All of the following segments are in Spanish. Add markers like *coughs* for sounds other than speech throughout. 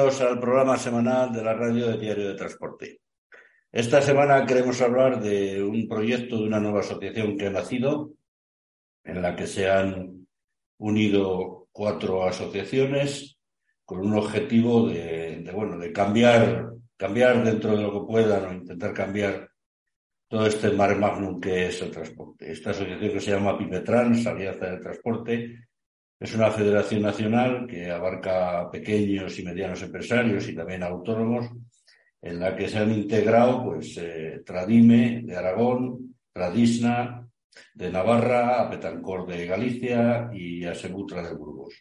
Bienvenidos al programa semanal de la radio de Diario de Transporte. Esta semana queremos hablar de un proyecto de una nueva asociación que ha nacido, en la que se han unido cuatro asociaciones con un objetivo de, bueno, de cambiar, cambiar dentro de lo que puedan o intentar cambiar todo este mare magnum que es el transporte. Esta asociación que se llama Pimetrans, Alianza del Transporte, es una federación nacional que abarca pequeños y medianos empresarios y también autónomos, en la que se han integrado pues, eh, Tradime de Aragón, Tradisna de Navarra, Apetancor de Galicia y Asebutra de Burgos.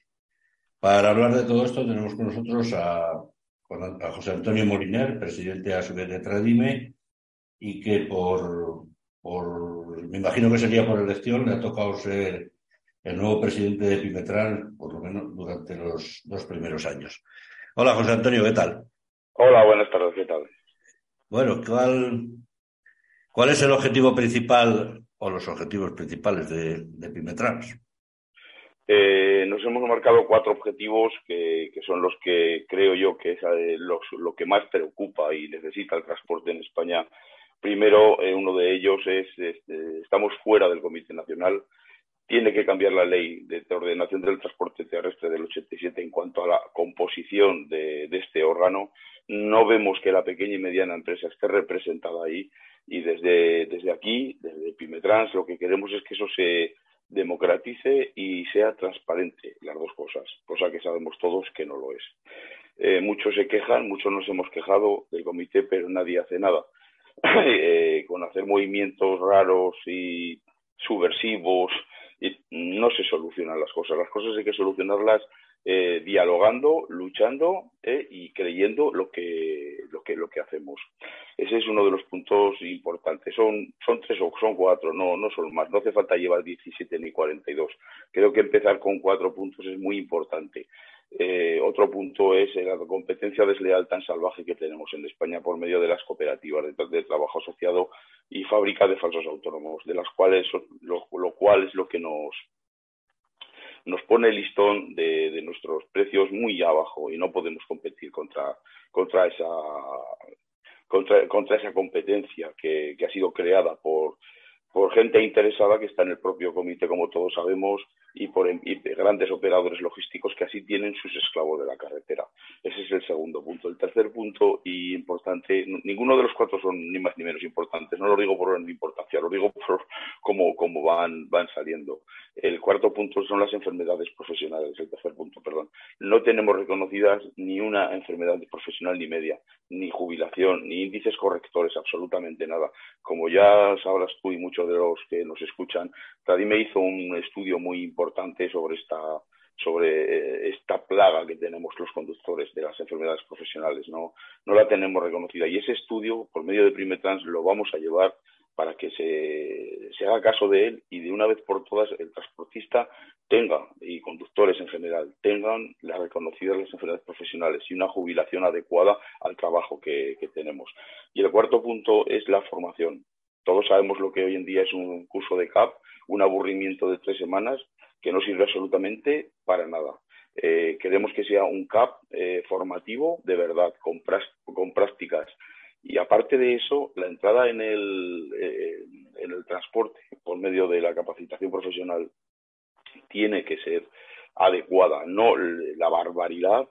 Para hablar de todo esto tenemos con nosotros a, José Antonio Moliner, presidente a su de Tradime, y que por, por, me imagino que sería por elección, le ha tocado ser el nuevo presidente de Pimetral, por lo menos durante los dos primeros años. Hola, José Antonio, ¿qué tal? Hola, buenas tardes, ¿qué tal? Bueno, ¿cuál, cuál es el objetivo principal o los objetivos principales de, de Pimetrans? Eh, nos hemos marcado cuatro objetivos que, que, son los que creo yo que es eh, los, lo que más preocupa y necesita el transporte en España. Primero, eh, uno de ellos es, es, estamos fuera del Comité Nacional tiene que cambiar la ley de ordenación del transporte terrestre del 87 en cuanto a la composición de, este órgano. No vemos que la pequeña y mediana empresa esté representada ahí y desde, aquí, desde Pimetrans, lo que queremos es que eso se democratice y sea transparente, las dos cosas, cosa que sabemos todos que no lo es. Eh, muchos se quejan, muchos nos hemos quejado del comité, pero nadie hace nada. *coughs* Eh, con hacer movimientos raros y subversivos y no se solucionan las cosas. Las cosas hay que solucionarlas eh, dialogando, luchando eh, y creyendo lo que, lo, que, lo que hacemos. Ese es uno de los puntos importantes. Son, son tres o son cuatro, no, no son más. No hace falta llevar 17 ni 42. Creo que empezar con cuatro puntos es muy importante. Eh, otro punto es la competencia desleal tan salvaje que tenemos en España por medio de las cooperativas de, trabajo asociado y fábrica de falsos autónomos, de las cuales lo, cual es lo que nos nos pone el listón de, nuestros precios muy abajo y no podemos competir contra contra esa contra, contra esa competencia que, que ha sido creada por por gente interesada que está en el propio comité, como todos sabemos, y por grandes operadores logísticos que así tienen sus esclavos de la carretera. Ese es el segundo punto. El tercer punto y importante, ninguno de los cuatro son ni más ni menos importantes. No lo digo por orden importancia, lo digo por cómo, cómo van, van saliendo. El cuarto punto son las enfermedades profesionales, el tercer punto, perdón. No tenemos reconocidas ni una enfermedad profesional ni media, ni jubilación, ni índices correctores, absolutamente nada. Como ya sabrás tú y muchos de los que nos escuchan, me hizo un estudio muy importante sobre esta sobre eh, esta plaga que tenemos los conductores de las enfermedades profesionales, no, no la tenemos reconocida. Y ese estudio, por medio de Primetrans, lo vamos a llevar para que se, se, haga caso de él y de una vez por todas el transportista tenga, y conductores en general, tengan las reconocidas las enfermedades profesionales y una jubilación adecuada al trabajo que, que tenemos. Y el cuarto punto es la formación. Todos sabemos lo que hoy en día es un curso de CAP, un aburrimiento de tres semanas que no sirve absolutamente para nada. Eh, queremos que sea un CAP eh, formativo de verdad, con, con, prácticas. Y aparte de eso, la entrada en el, eh, en el transporte por medio de la capacitación profesional tiene que ser adecuada, no la barbaridad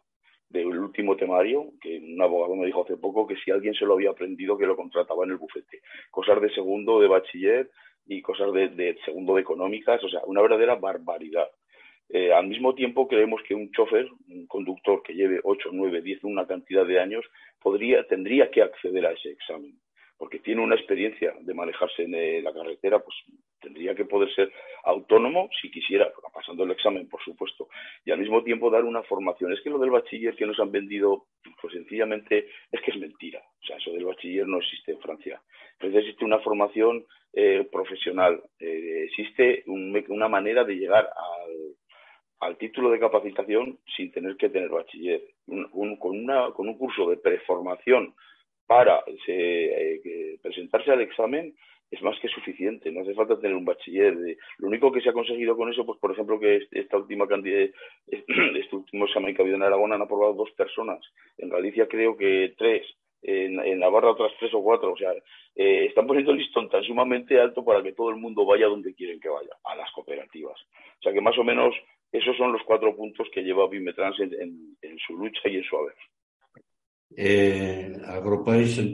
del último temario, que un abogado me dijo hace poco que si alguien se lo había aprendido que lo contrataba en el bufete. Cosas de segundo de bachiller y cosas de, segundo de económicas, o sea, una verdadera barbaridad. Eh, al mismo tiempo creemos que un chofer, un conductor que lleve 8, 9, 10, una cantidad de años, podría, tendría que acceder a ese examen porque tiene una experiencia de manejarse en eh, la carretera, pues tendría que poder ser autónomo si quisiera, pasando el examen, por supuesto, y al mismo tiempo dar una formación. Es que lo del bachiller que nos han vendido, pues sencillamente es que es mentira. O sea, eso del bachiller no existe en Francia. Entonces existe una formación eh, profesional, eh, existe una manera de llegar al, título de capacitación sin tener que tener bachiller, con, con un curso de preformación para eh, presentarse al examen es más que suficiente, no hace falta tener un bachiller. Lo único que se ha conseguido con eso, pues por ejemplo, que esta última cantidad, *clears throat* este último examen que ha habido en Aragón han aprobado dos personas. En Galicia creo que tres. En, en Navarra otras tres o cuatro. O sea, eh, están poniendo el listón tan sumamente alto para que todo el mundo vaya donde quieren que vaya, a las cooperativas. O sea que más o menos esos son los cuatro puntos que lleva Bimetrans en, en su lucha y en su haber. Eh, agrupáis en,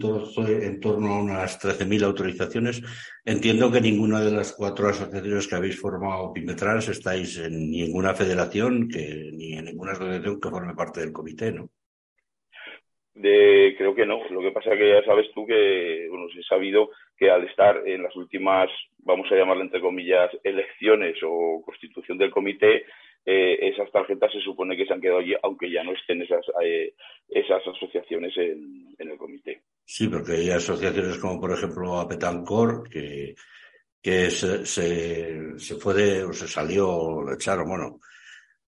en torno a unas 13.000 autorizaciones. Entiendo que ninguna de las cuatro asociaciones que habéis formado Pimetrans estáis en ninguna federación que, ni en ninguna asociación que forme parte del comité, ¿no? De, creo que no. Lo que pasa es que ya sabes tú que, bueno, se ha sabido que al estar en las últimas, vamos a llamarle entre comillas, elecciones o constitución del comité, eh, esas tarjetas se supone que se han quedado allí, aunque ya no estén esas, eh, esas asociaciones en, el comité. Sí, porque hay asociaciones como, por ejemplo, Apetancor, que, que se, se, se fue de, o se salió, lo echaron, bueno,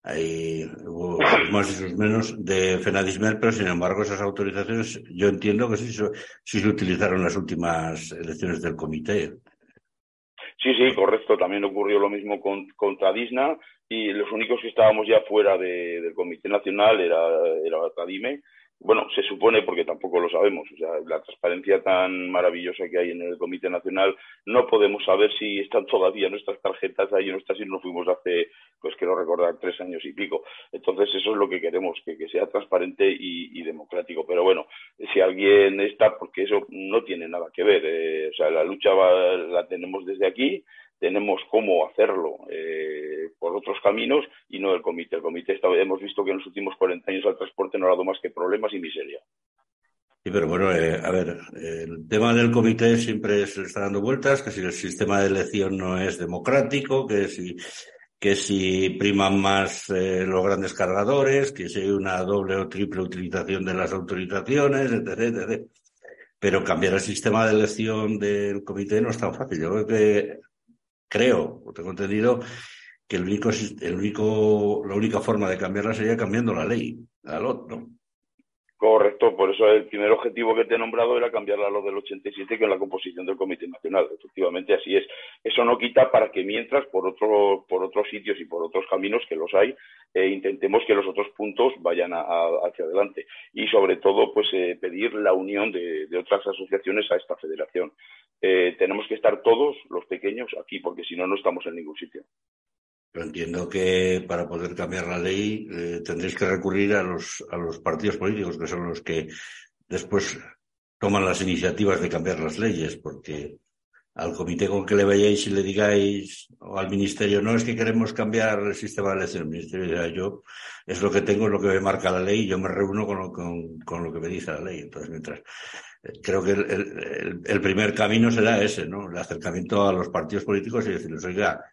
hay hubo más y sus menos de Fenadismer, pero sin embargo esas autorizaciones yo entiendo que sí, sí se utilizaron en las últimas elecciones del comité. Sí, sí, correcto. También ocurrió lo mismo con, contra Disna y los únicos que estábamos ya fuera del Comité Nacional era, era Tadime bueno, se supone, porque tampoco lo sabemos, o sea, la transparencia tan maravillosa que hay en el Comité Nacional, no podemos saber si están todavía nuestras tarjetas ahí o no si nos fuimos hace, pues quiero recordar, tres años y pico. Entonces, eso es lo que queremos, que, sea transparente y, democrático. Pero bueno, si alguien está, porque eso no tiene nada que ver, eh, o sea, la lucha la tenemos desde aquí, tenemos cómo hacerlo eh, por otros caminos y no el comité. El comité está, hemos visto que en los últimos 40 años al transporte no ha dado más que problemas y miseria. Sí, pero bueno, eh, a ver, el tema del comité siempre se está dando vueltas, que si el sistema de elección no es democrático, que si que si priman más eh, los grandes cargadores, que si hay una doble o triple utilización de las autorizaciones, etc, etc. Pero cambiar el sistema de elección del comité no es tan fácil. Yo creo que creo, o tengo entendido, que el único, el único, la única forma de cambiarla sería cambiando la ley, la LOT, ¿no? Correcto, por eso el primer objetivo que te he nombrado era cambiar la LOT del 87, que es la composición del Comité Nacional. Efectivamente, así es. Eso no quita para que mientras, por, otro, por otros sitios y por otros caminos, que los hay, eh, intentemos que los otros puntos vayan hacia adelante. Y sobre todo, pues eh, pedir la unión de, otras asociaciones a esta federación. Eh, tenemos que estar todos, los pequeños, aquí, porque si no, no estamos en ningún sitio. Pero entiendo que para poder cambiar la ley eh, tendréis que recurrir a los, a los partidos políticos, que son los que después toman las iniciativas de cambiar las leyes, porque al comité con que le vayáis y le digáis, o al ministerio, no es que queremos cambiar el sistema de elección, el ministerio dirá, yo, es lo que tengo, es lo que me marca la ley, yo me reúno con lo, con, lo que me dice la ley. Entonces, mientras, eh, creo que el, el, primer camino será ese, ¿no? El acercamiento a los partidos políticos y decirles, oiga,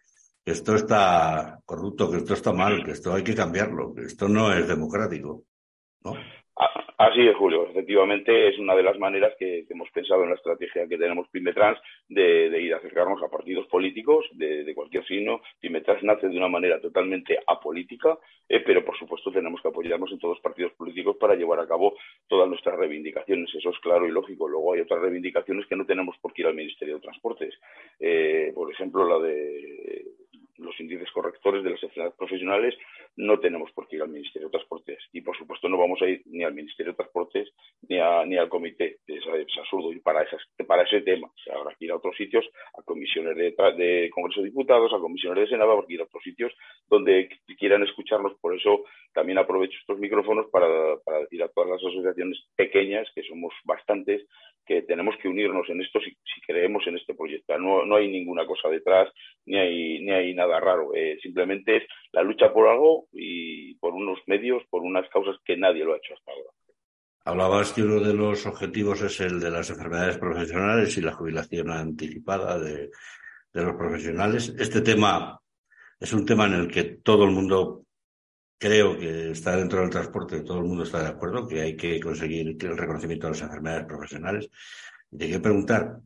esto está corrupto, que esto está mal, que esto hay que cambiarlo, que esto no es democrático. ¿no? Así es, Julio. Efectivamente, es una de las maneras que, hemos pensado en la estrategia que tenemos Pimetrans de, de ir a acercarnos a partidos políticos de, cualquier signo. Pimetrans nace de una manera totalmente apolítica, eh, pero por supuesto tenemos que apoyarnos en todos los partidos políticos para llevar a cabo todas nuestras reivindicaciones. Eso es claro y lógico. Luego hay otras reivindicaciones que no tenemos por qué ir al Ministerio de Transportes. Eh, por ejemplo, la de los índices correctores de las enfermedades profesionales, no tenemos por qué ir al Ministerio de Transportes. Y, por supuesto, no vamos a ir ni al Ministerio de Transportes ni, ni al comité. Es, absurdo ir para, esas, para ese tema. O habrá que ir a otros sitios, a comisiones de, de Congreso de Diputados, a comisiones de Senado, habrá que ir a otros sitios donde quieran escucharnos. Por eso también aprovecho estos micrófonos para, para decir a todas las asociaciones pequeñas, que somos bastantes, que tenemos que unirnos en esto si, creemos en este proyecto. No, no, hay ninguna cosa detrás, ni hay, ni hay nada raro. Eh, simplemente es la lucha por algo y por unos medios, por unas causas que nadie lo ha hecho hasta ahora. Hablabas que uno de los objetivos es el de las enfermedades profesionales y la jubilación anticipada de, de los profesionales. Este tema es un tema en el que todo el mundo creo que está dentro del transporte, todo el mundo está de acuerdo que hay que conseguir el reconocimiento de las enfermedades profesionales. Y te preguntar,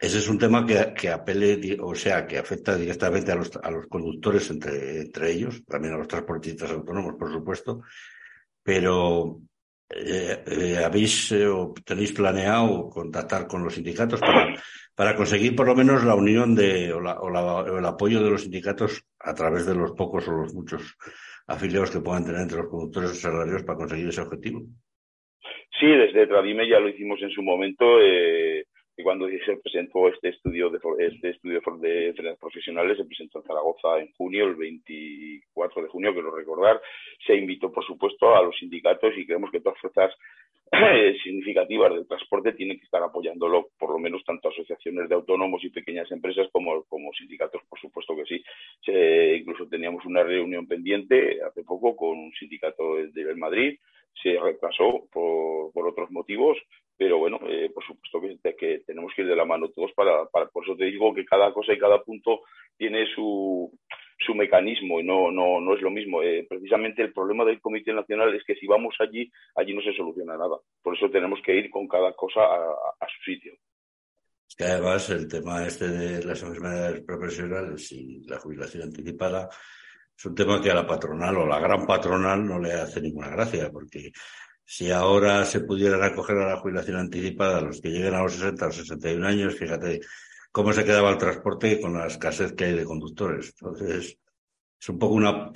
ese es un tema que, que, apele, o sea, que afecta directamente a los, a los conductores entre, ellos, también a los transportistas autónomos, por supuesto, pero eh, eh, ¿habéis o tenéis planeado contactar con los sindicatos para, para conseguir por lo menos la unión de, o, o, el apoyo de los sindicatos a través de los pocos o los muchos afiliados que puedan tener entre los productores salarios para conseguir ese objetivo? Sí, desde Tradime ya lo hicimos en su momento. Eh, cuando se presentó este estudio de este estudio de frenas profesionales se presentó en Zaragoza en junio, el 24 de junio, quiero recordar, se invitó por supuesto a los sindicatos y creemos que todas fuerzas significativas del transporte tienen que estar apoyándolo, por lo menos tanto asociaciones de autónomos y pequeñas empresas como, como sindicatos, por supuesto que sí. incluso teníamos una reunión pendiente hace poco con un sindicato de Madrid se retrasó por, por otros motivos, pero bueno, eh, por supuesto que, que, tenemos que ir de la mano todos para, para, por eso te digo que cada cosa y cada punto tiene su, su mecanismo y no, no, no es lo mismo. Eh, precisamente el problema del Comité Nacional es que si vamos allí, allí no se soluciona nada. Por eso tenemos que ir con cada cosa a, su sitio. Es que además el tema este de las enfermedades profesionales y la jubilación anticipada es un tema que a la patronal o la gran patronal no le hace ninguna gracia, porque si ahora se pudieran acoger a la jubilación anticipada los que lleguen a los 60 o 61 años, fíjate cómo se quedaba el transporte con la escasez que hay de conductores. Entonces, es un poco una,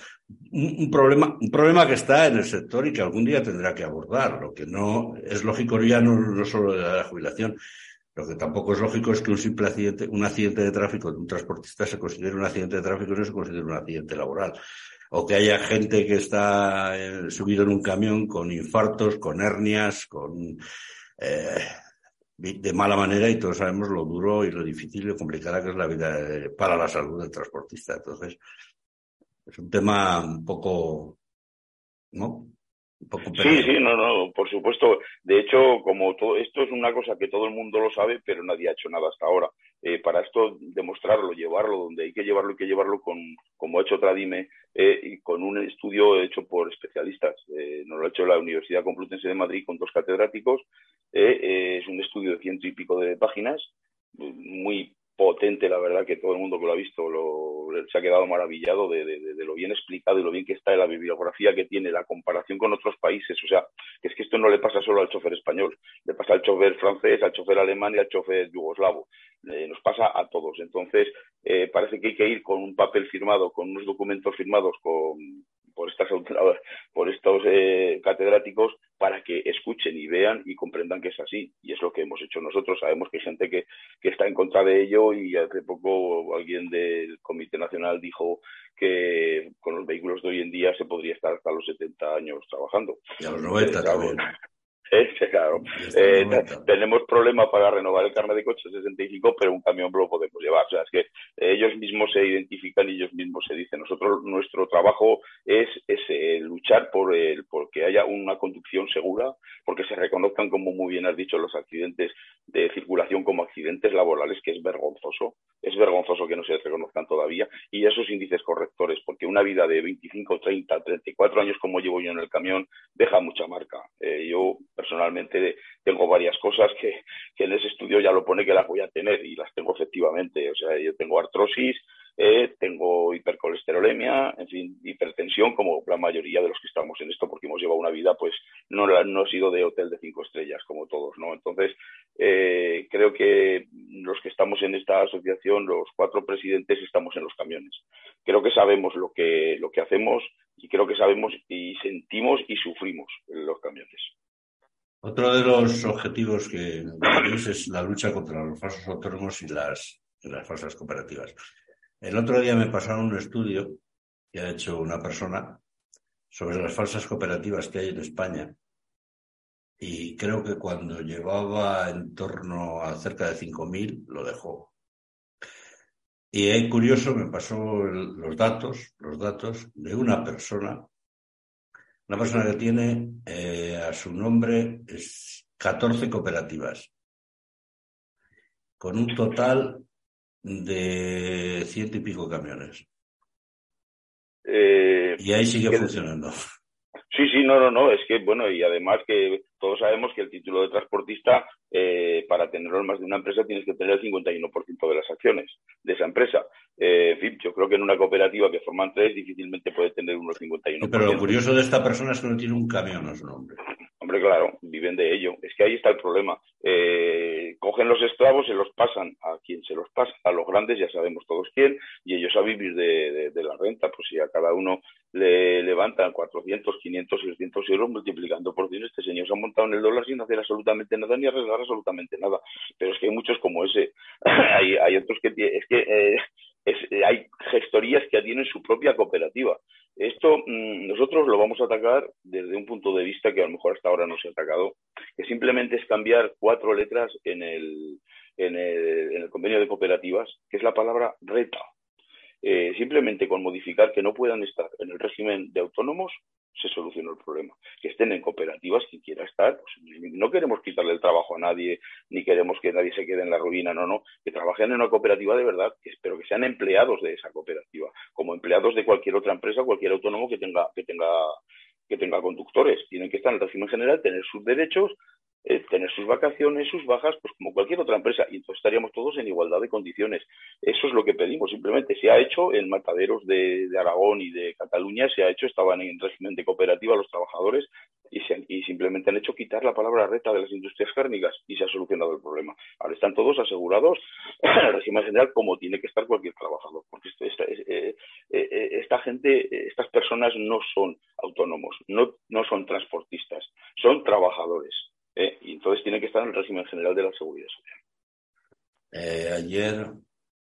un, problema, un problema que está en el sector y que algún día tendrá que abordar. Lo que no es lógico ya no, no solo de la jubilación, lo que tampoco es lógico es que un simple accidente, un accidente de tráfico de un transportista se considere un accidente de tráfico y no se considere un accidente laboral. O que haya gente que está eh, subido en un camión con infartos, con hernias, con eh, de mala manera y todos sabemos lo duro y lo difícil y lo complicada que es la vida eh, para la salud del transportista. Entonces, es un tema un poco, ¿no? Sí, sí, no, no, por supuesto. De hecho, como todo esto es una cosa que todo el mundo lo sabe, pero nadie ha hecho nada hasta ahora. Eh, para esto, demostrarlo, llevarlo donde hay que llevarlo, hay que llevarlo con, como ha hecho Tradime, eh, y con un estudio hecho por especialistas. Eh, nos lo ha hecho la Universidad Complutense de Madrid con dos catedráticos. es un estudio de ciento y pico de páginas, muy potente, la verdad, que todo el mundo que lo ha visto lo, se ha quedado maravillado de, lo bien explicado y lo bien que está en la bibliografía que tiene, la comparación con otros países. O sea, es que esto no le pasa solo al chofer español, le pasa al chofer francés, al chofer alemán y al chofer yugoslavo. Eh, nos pasa a todos. Entonces, eh, parece que hay que ir con un papel firmado, con unos documentos firmados con, por, estas, por estos eh, catedráticos para que escuchen y vean y comprendan que es así. Y es lo que hemos hecho nosotros. Sabemos que hay gente que, que está en contra de ello y hace poco alguien del Comité Nacional dijo que con los vehículos de hoy en día se podría estar hasta los 70 años trabajando. Y a los 90 también. Claro. Eh, tenemos problemas para renovar el carnet de coche 65, pero un camión lo podemos llevar. O sea, es que ellos mismos se identifican y ellos mismos se dicen. Nosotros, nuestro trabajo es, es eh, luchar por el, porque haya una conducción segura, porque se reconozcan, como muy bien has dicho, los accidentes de circulación como accidentes laborales, que es vergonzoso. Es vergonzoso que no se reconozcan todavía. Y esos índices correctores, porque una vida de 25, 30, 34 años como llevo yo en el camión, deja mucha marca. Eh, yo personalmente tengo varias cosas que, en ese estudio ya lo pone que las voy a tener y las tengo efectivamente. O sea, yo tengo artrosis, eh, tengo hipercolesterolemia, en fin, hipertensión, como la mayoría de los que estamos en esto, porque hemos llevado una vida, pues no, no he sido de hotel de cinco estrellas, como todos, ¿no? Entonces, eh, creo que los que estamos en esta asociación, los cuatro presidentes, estamos en los camiones. Creo que sabemos lo que, lo que hacemos y creo que sabemos y sentimos y sufrimos los camiones. Otro de los objetivos que tenéis es la lucha contra los falsos autónomos y las, falsas cooperativas. El otro día me pasaron un estudio que ha hecho una persona sobre las falsas cooperativas que hay en España y creo que cuando llevaba en torno a cerca de 5.000 lo dejó. Y es curioso, me pasó los datos, los datos de una persona una persona que tiene eh, a su nombre es 14 cooperativas, con un total de ciento y pico camiones. Eh, y ahí sigue funcionando. Sí, sí, no, no, no, es que, bueno, y además que todos sabemos que el título de transportista, eh, para tenerlo en más de una empresa, tienes que tener el 51% de las acciones de esa empresa. Eh, fin, yo creo que en una cooperativa que forman tres, difícilmente puede tener unos 51%. pero lo curioso de esta persona es que no tiene un camión a su nombre. Hombre, claro, viven de ello. Es que ahí está el problema. Eh, cogen los esclavos, se los pasan a quien se los pasa, a los grandes, ya sabemos todos quién, y ellos a vivir de, la renta. Pues si a cada uno le levantan 400, 500, 600 euros multiplicando por 100, este señor se ha montado en el dólar sin hacer absolutamente nada ni arreglar absolutamente nada. Pero es que hay muchos como ese. *laughs* hay, hay otros que... Es que eh, eh, hay gestorías que tienen su propia cooperativa. Esto mm, nosotros lo vamos a atacar desde un punto de vista que a lo mejor hasta ahora no se ha atacado, que simplemente es cambiar cuatro letras en el, en el, en el convenio de cooperativas, que es la palabra reta. Eh, simplemente con modificar que no puedan estar en el régimen de autónomos se solucionó el problema. Que estén en cooperativas quien quiera estar. Pues, no queremos quitarle el trabajo a nadie, ni queremos que nadie se quede en la ruina, no, no. Que trabajen en una cooperativa de verdad, pero que sean empleados de esa cooperativa, como empleados de cualquier otra empresa, cualquier autónomo que tenga, que tenga que tenga conductores. Tienen que estar en el régimen general, tener sus derechos, eh, tener sus vacaciones, sus bajas, pues como cualquier otra empresa, y entonces estaríamos todos en igualdad de condiciones. Eso es lo que pedimos, simplemente se ha hecho en mataderos de, Aragón y de Cataluña, se ha hecho, estaban en régimen de cooperativa los trabajadores y, y simplemente han hecho quitar la palabra reta de las industrias cárnicas y se ha solucionado el problema. Ahora están todos asegurados en *clears throat* el régimen general como tiene que estar cualquier trabajador, porque esta, eh, eh, esta gente, estas personas no son autónomos, no, no son transportistas, son trabajadores eh, y entonces tiene que estar en el régimen general de la seguridad social. Eh, ayer,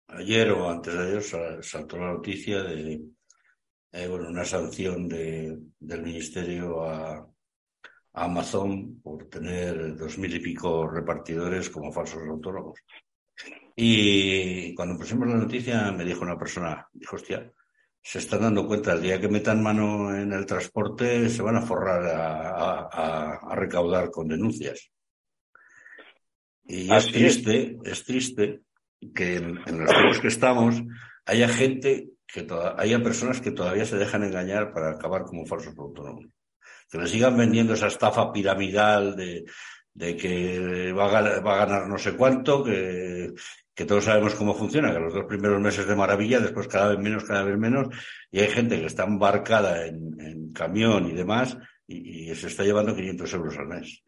ayer o antes de ayer saltó la noticia de eh, bueno, una sanción de, del ministerio a, Amazon por tener dos mil y pico repartidores como falsos autónomos. Y cuando pusimos la noticia me dijo una persona, dijo, hostia, se están dando cuenta, el día que metan mano en el transporte se van a forrar a, recaudar con denuncias. Y es triste, es. triste que en, los tiempos que estamos haya gente, que haya personas que todavía se dejan engañar para acabar como falsos autónomos. Que le sigan vendiendo esa estafa piramidal de, de que va a, va a, ganar no sé cuánto, que, todos sabemos cómo funciona, que los dos primeros meses de maravilla, después cada vez menos, cada vez menos, y hay gente que está embarcada en, camión y demás, y, se está llevando 500 euros al mes.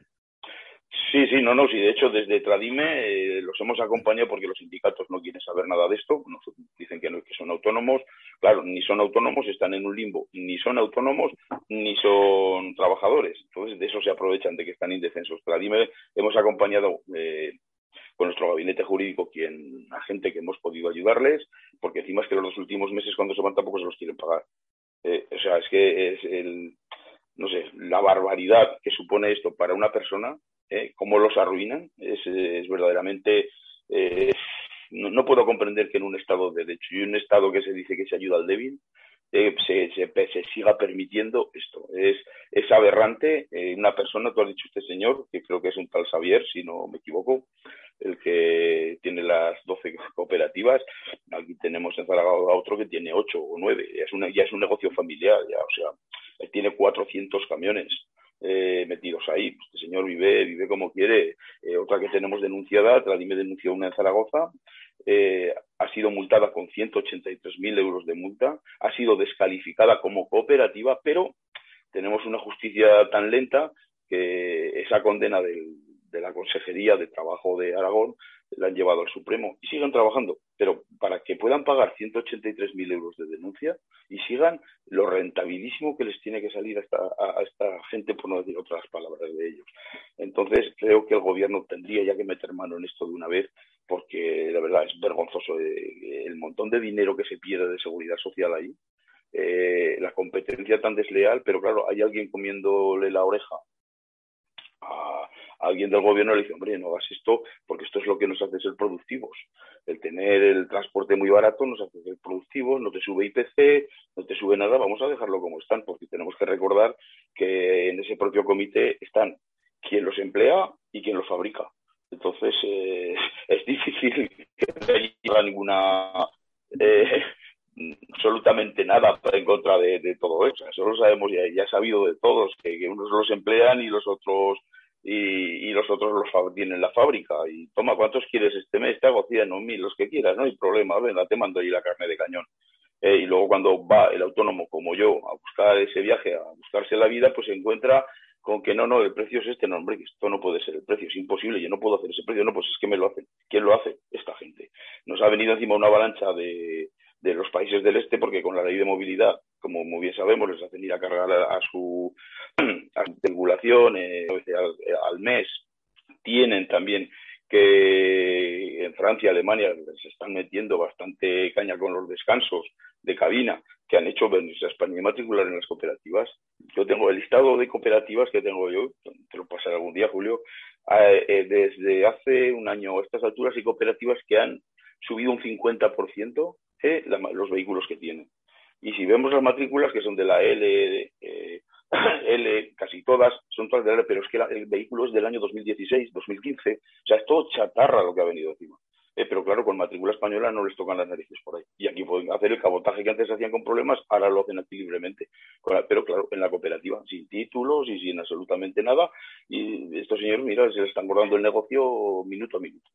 Sí, sí, no, no, sí, de hecho desde Tradime eh, los hemos acompañado porque los sindicatos no quieren saber nada de esto, nos dicen que, no, que son autónomos, claro, ni son autónomos, están en un limbo, ni son autónomos, ni son trabajadores, entonces de eso se aprovechan de que están indefensos. Tradime hemos acompañado eh, con nuestro gabinete jurídico, quien, a gente que hemos podido ayudarles, porque encima es que los dos últimos meses cuando se van tampoco se los quieren pagar. Eh, o sea, es que es el, no sé, la barbaridad que supone esto para una persona, eh, cómo los arruinan, es, es verdaderamente... Eh, no, puedo comprender que en un Estado de derecho y un Estado que se dice que se ayuda al débil, eh, se, se, siga permitiendo esto. Es, es aberrante. una persona, tú has dicho este señor, que creo que es un tal Xavier, si no me equivoco, el que tiene las 12 cooperativas. Aquí tenemos en Zaragoza otro que tiene 8 o 9. Ya es, una, ya es un negocio familiar, ya, o sea, tiene 400 camiones. Eh, metidos ahí. Este señor vive, vive como quiere. Eh, otra que tenemos denunciada, me denunció una en Zaragoza, eh, ha sido multada con 183.000 euros de multa, ha sido descalificada como cooperativa, pero tenemos una justicia tan lenta que esa condena de la Consejería de Trabajo de Aragón la han llevado al Supremo y siguen trabajando, pero para que puedan pagar 183.000 euros de denuncia y sigan lo rentabilísimo que les tiene que salir a esta, a esta gente, por no decir otras palabras de ellos. Entonces, creo que el gobierno tendría ya que meter mano en esto de una vez, porque la verdad es vergonzoso eh, el montón de dinero que se pierde de seguridad social ahí. Eh, la competencia tan desleal, pero claro, hay alguien comiéndole la oreja a, alguien del gobierno le dice, hombre, no hagas esto porque esto es lo que nos hace ser productivos. El tener el transporte muy barato nos hace ser productivos, no te sube IPC, no te sube nada, vamos a dejarlo como están, porque tenemos que recordar que en ese propio comité están quien los emplea y quien los fabrica. Entonces, eh, *laughs* es difícil que no haya ninguna... Eh, absolutamente nada en contra de, todo eso. Eso lo sabemos ya, ya sabido de todos, que, unos los emplean y los otros y, los otros los tienen la fábrica. Y toma, ¿cuántos quieres este mes? Te hago 100 o mil, los que quieras, no hay problema, venga, te mando ahí la carne de cañón. Eh, y luego cuando va el autónomo como yo a buscar ese viaje, a buscarse la vida, pues se encuentra con que no, no, el precio es este, no, hombre, esto no puede ser el precio, es imposible, yo no puedo hacer ese precio, no, pues es que me lo hacen. ¿Quién lo hace? Esta gente. Nos ha venido encima una avalancha de, de los países del este porque con la ley de movilidad, como muy bien sabemos, les hacen ir a cargar a, su, *clears throat* a eh, al, mes. Tienen también que en Francia, Alemania se están metiendo bastante caña con los descansos de cabina que han hecho venirse a España y matricular en las cooperativas. Yo tengo el listado de cooperativas que tengo yo, te lo pasaré algún día, Julio, eh, eh, desde hace un año a estas alturas hay cooperativas que han subido un 50% eh, los vehículos que tienen. Y si vemos las matrículas que son de la L, eh, *laughs* L, casi todas son todas de L, pero es que el vehículo es del año 2016, 2015, o sea, es todo chatarra lo que ha venido encima. Eh, pero claro, con matrícula española no les tocan las narices por ahí. Y aquí pueden hacer el cabotaje que antes hacían con problemas, ahora lo hacen aquí libremente. Pero claro, en la cooperativa, sin títulos y sin absolutamente nada. Y estos señores, mira, se les están guardando el negocio minuto a minuto.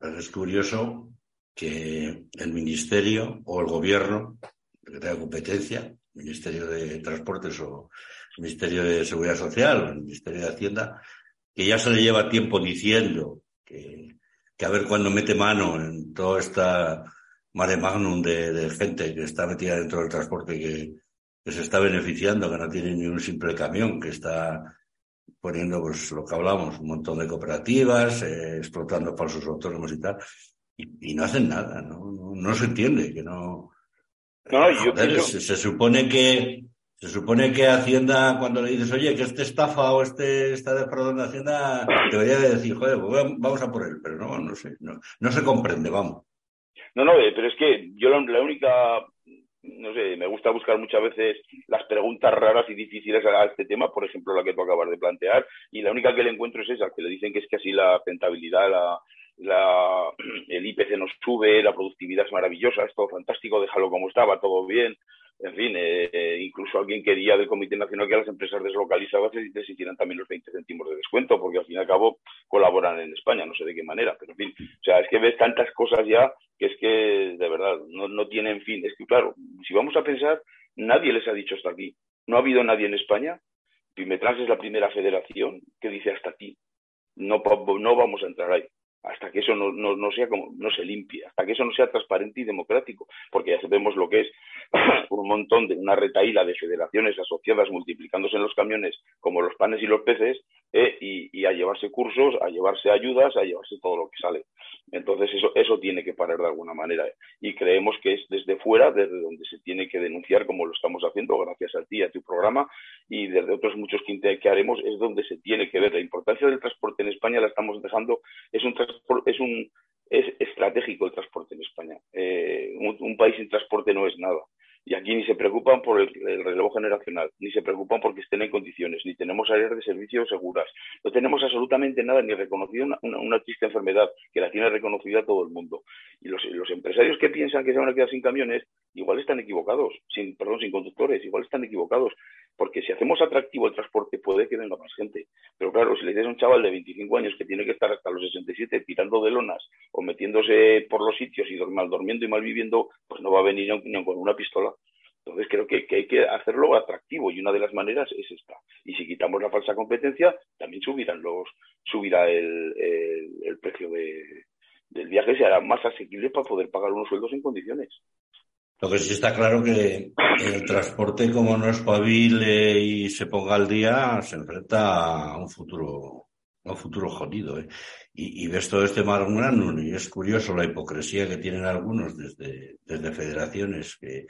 es curioso que el Ministerio o el Gobierno, que tenga competencia, Ministerio de Transportes o Ministerio de Seguridad Social o Ministerio de Hacienda, que ya se le lleva tiempo diciendo que que a ver cuándo mete mano en toda esta mare magnum de, gente que está metida dentro del transporte que, que, se está beneficiando, que no tiene ni un simple camión, que está poniendo, pues lo que hablamos, un montón de cooperativas, eh, explotando falsos autónomos y tal, y, no hacen nada, ¿no? No, se entiende, que no... No, yo se, supone que se supone que Hacienda, cuando le dices, oye, que este estafa o este está defraudando Hacienda, debería decir, joder, pues vamos a por él, pero no, no sé, no, no se comprende, vamos. No, no, eh, pero es que yo la, única, no sé, me gusta buscar muchas veces las preguntas raras y difíciles a, este tema, por ejemplo, la que tú acabas de plantear, y la única que le encuentro es esa, que le dicen que es que así la rentabilidad, la, la, el IPC nos sube, la productividad es maravillosa, es todo fantástico, déjalo como estaba, todo bien, en fin, eh, incluso alguien quería del Comité Nacional que las empresas deslocalizadas se hicieran también los 20 céntimos de descuento, porque al fin y al cabo colaboran en España, no sé de qué manera, pero en fin, o sea, es que ves tantas cosas ya que es que de verdad no, no tienen fin. Es que claro, si vamos a pensar, nadie les ha dicho hasta aquí. No ha habido nadie en España. Pimetrans es la primera federación que dice hasta aquí. No, no vamos a entrar ahí hasta que eso no, no, sea como, no se limpie, hasta que eso no sea transparente y democrático, porque ya sabemos lo que es *clears throat* un montón de una retaíla de federaciones asociadas multiplicándose en los camiones como los panes y los peces, eh, y, a llevarse cursos, a llevarse ayudas, a llevarse todo lo que sale. Entonces eso, eso tiene que parar de alguna manera. Y creemos que es desde fuera, desde donde se tiene que denunciar, como lo estamos haciendo, gracias a ti, a tu programa, y desde otros muchos que, que haremos, es donde se tiene que ver. La importancia del transporte en España la estamos dejando, es un, es un es estratégico el transporte en España. Eh, un, país sin transporte no es nada. Y aquí ni se preocupan por el, relevo generacional, ni se preocupan porque estén en condiciones, ni tenemos áreas de servicio seguras. No tenemos absolutamente nada, ni reconocido una, triste enfermedad que la tiene reconocida todo el mundo. Y los, los, empresarios que piensan que se van a quedar sin camiones, igual están equivocados, sin, perdón, sin conductores, igual están equivocados. Porque si hacemos atractivo el transporte, puede que venga más gente. Pero claro, si le dices a un chaval de 25 años que tiene que estar hasta los 67 tirando de lonas o metiéndose por los sitios y mal durmiendo y mal viviendo, pues no va a venir ni con una pistola. Entonces creo que, hay que hacerlo atractivo y una de las maneras es esta. Y si quitamos la falsa competencia, también subirán los, subirá el, precio de, del viaje se hará más asequible para poder pagar unos sueldos en condiciones. Lo que sí está claro que el transporte, como no espabile y se ponga al día, se enfrenta a un futuro, a un futuro jodido. ¿eh? Y, ves todo este marmurano y es curioso la hipocresía que tienen algunos desde, desde federaciones que,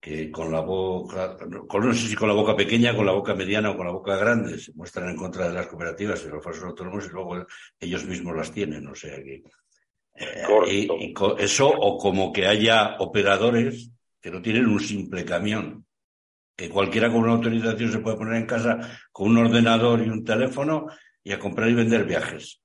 que con la boca, con, no sé si con la boca pequeña, con la boca mediana o con la boca grande, se muestran en contra de las cooperativas y los falsos autónomos y luego ellos mismos las tienen. O sea que eh, y, eso, o como que haya operadores que no tienen un simple camión, que cualquiera con una autorización se puede poner en casa con un ordenador y un teléfono y a comprar y vender viajes,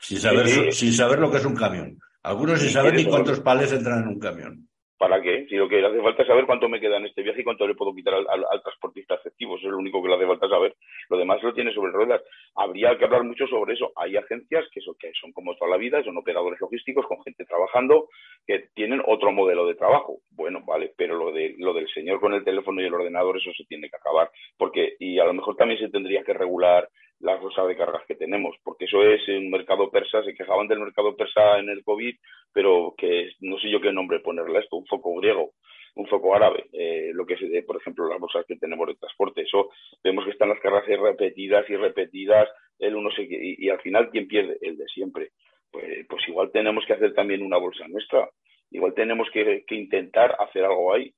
sin saber, sin saber lo que es un camión. Algunos sin saber ni cuántos pales entran en un camión. ¿Para qué? Si lo que le hace falta es saber cuánto me queda en este viaje y cuánto le puedo quitar al, transportista efectivo. Eso es lo único que le hace falta saber. Lo demás lo tiene sobre ruedas. Habría que hablar mucho sobre eso. Hay agencias que son, que son como toda la vida, son operadores logísticos con gente trabajando que tienen otro modelo de trabajo. Bueno, vale, pero lo, de, lo del señor con el teléfono y el ordenador, eso se tiene que acabar. Porque, y a lo mejor también se tendría que regular la rosa de cargas que tenemos, porque eso es un mercado persa, se quejaban del mercado persa en el COVID, pero que no sé yo qué nombre ponerle a esto, un foco griego, un foco árabe, eh, lo que es, eh, por ejemplo, las bolsas que tenemos de transporte, eso vemos que están las cargas repetidas y repetidas, el uno se, y, y al final, ¿quién pierde? El de siempre. Pues, pues igual tenemos que hacer también una bolsa nuestra, igual tenemos que, que intentar hacer algo ahí,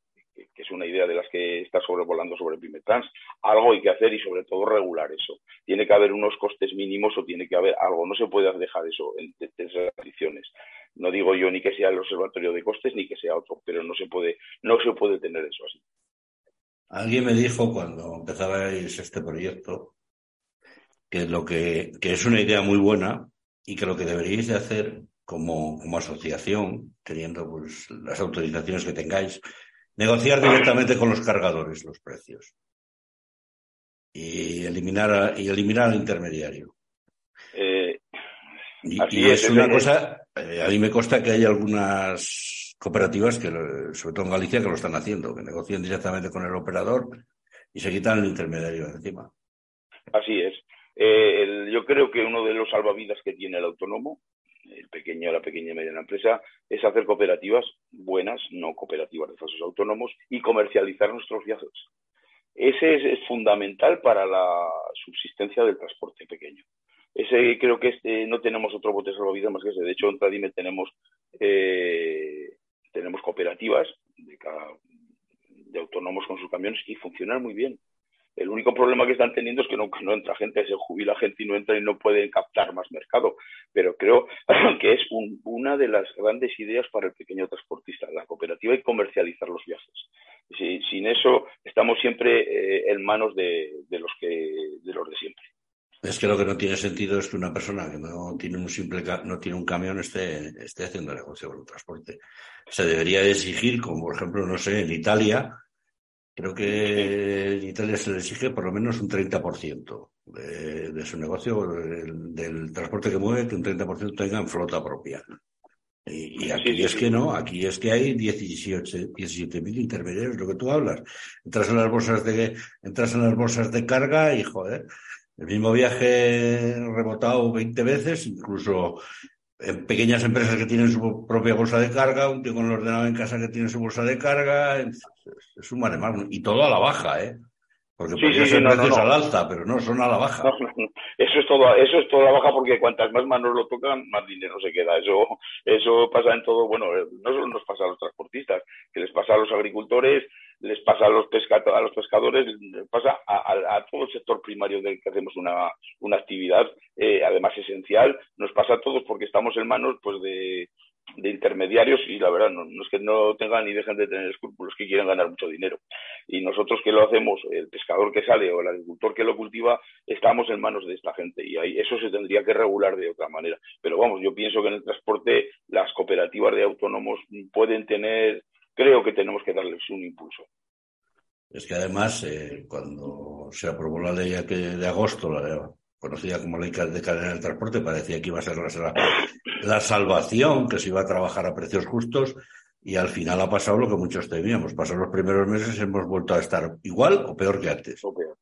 que es una idea de las que está sobrevolando sobre Pimetrans, algo hay que hacer y sobre todo regular eso. Tiene que haber unos costes mínimos o tiene que haber algo, no se puede dejar eso en, esas condiciones. No digo yo ni que sea el observatorio de costes ni que sea otro, pero no se puede, no se puede tener eso así. Alguien me dijo cuando empezaba este proyecto que lo que, que es una idea muy buena y que lo que deberíais de hacer como, como asociación, teniendo pues las autorizaciones que tengáis, negociar directamente con los cargadores los precios y eliminar, y eliminar al intermediario. Eh, y, es, una cosa, eh, a mí me consta que hay algunas cooperativas que, sobre todo en Galicia, que lo están haciendo, que negocian directamente con el operador y se quitan el intermediario de encima. Así es. Eh, yo creo que uno de los salvavidas que tiene el autónomo el pequeño, la pequeña y mediana empresa, es hacer cooperativas buenas, no cooperativas de falsos autónomos, y comercializar nuestros viajes. Ese es, fundamental para la subsistencia del transporte pequeño. Ese creo que este, no tenemos otro bote salvavidas más que ese. De hecho, en Tradime tenemos, eh, tenemos cooperativas de, de autónomos con sus camiones y funcionan muy bien. El único problema que están teniendo es que no, entra gente, se jubila gente y no entra y no pueden captar más mercado. Pero creo *clears throat* que es una de las grandes ideas para el pequeño transportista, la cooperativa y comercializar los viajes. sin eso estamos siempre eh, en manos de, los que de los de siempre. Es que lo que no tiene sentido es que una persona que no tiene un simple no tiene un camión esté, esté haciendo negocio con el transporte. Se debería exigir, como por ejemplo, no sé, en Italia, Creo que en Italia se le exige por lo menos un 30% de, de su negocio, del, transporte que mueve, que un 30% tenga en flota propia. Y, aquí es que no, aquí es que hay 17.000 intermediarios, lo que tú hablas. Entras en las bolsas de, entras en las bolsas de carga y joder, el mismo viaje rebotado 20 veces, incluso en pequeñas empresas que tienen su propia bolsa de carga, un tío con el ordenador en casa que tiene su bolsa de carga, es un mare y todo a la baja, ¿eh? Porque sí, podría ser precios al alza, pero no, son a la baja. Eso es todo, eso es todo a la baja porque cuantas más manos lo tocan, más dinero se queda. Eso, eso pasa en todo, bueno, no solo nos pasa a los transportistas, que les pasa a los agricultores, les pasa a los, a los pescadores, pasa a, todo el sector primario del que hacemos una, una actividad, eh, además esencial, nos pasa a todos porque estamos en manos pues de, de intermediarios y la verdad no, es que no tengan ni dejen de tener escrúpulos que quieren ganar mucho dinero. Y nosotros que lo hacemos el pescador que sale o el agricultor que lo cultiva estamos en manos de esta gente y ahí eso se tendría que regular de otra manera. Pero vamos yo pienso que en el transporte las cooperativas de autónomos pueden tener creo que tenemos que darles un impulso. Es que además, eh, cuando se aprobó la ley de agosto, la conocida como ley de cadena del transporte, parecía que iba a ser la, la, salvación, que se iba a trabajar a precios justos, y al final ha pasado lo que muchos temíamos. Pasaron los primeros meses hemos vuelto a estar igual o peor que antes. peor.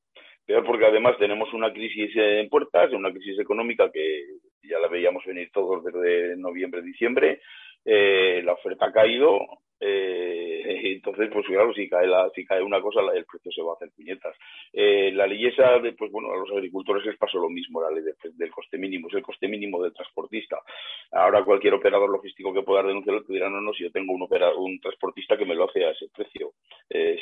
peor porque además tenemos una crisis en puertas, una crisis económica que ya la veíamos venir todos desde noviembre, diciembre. Eh, la oferta ha caído, eh, *laughs* entonces, pues claro, si cae, la, si cae una cosa, el precio se va a hacer puñetas. Eh, la ley esa, de, pues bueno, a los agricultores les pasó lo mismo, la ley del coste mínimo, es el coste mínimo del transportista. Ahora cualquier operador logístico que pueda denunciarlo te dirá, no, no, si yo tengo un, operador, un transportista que me lo hace a ese precio.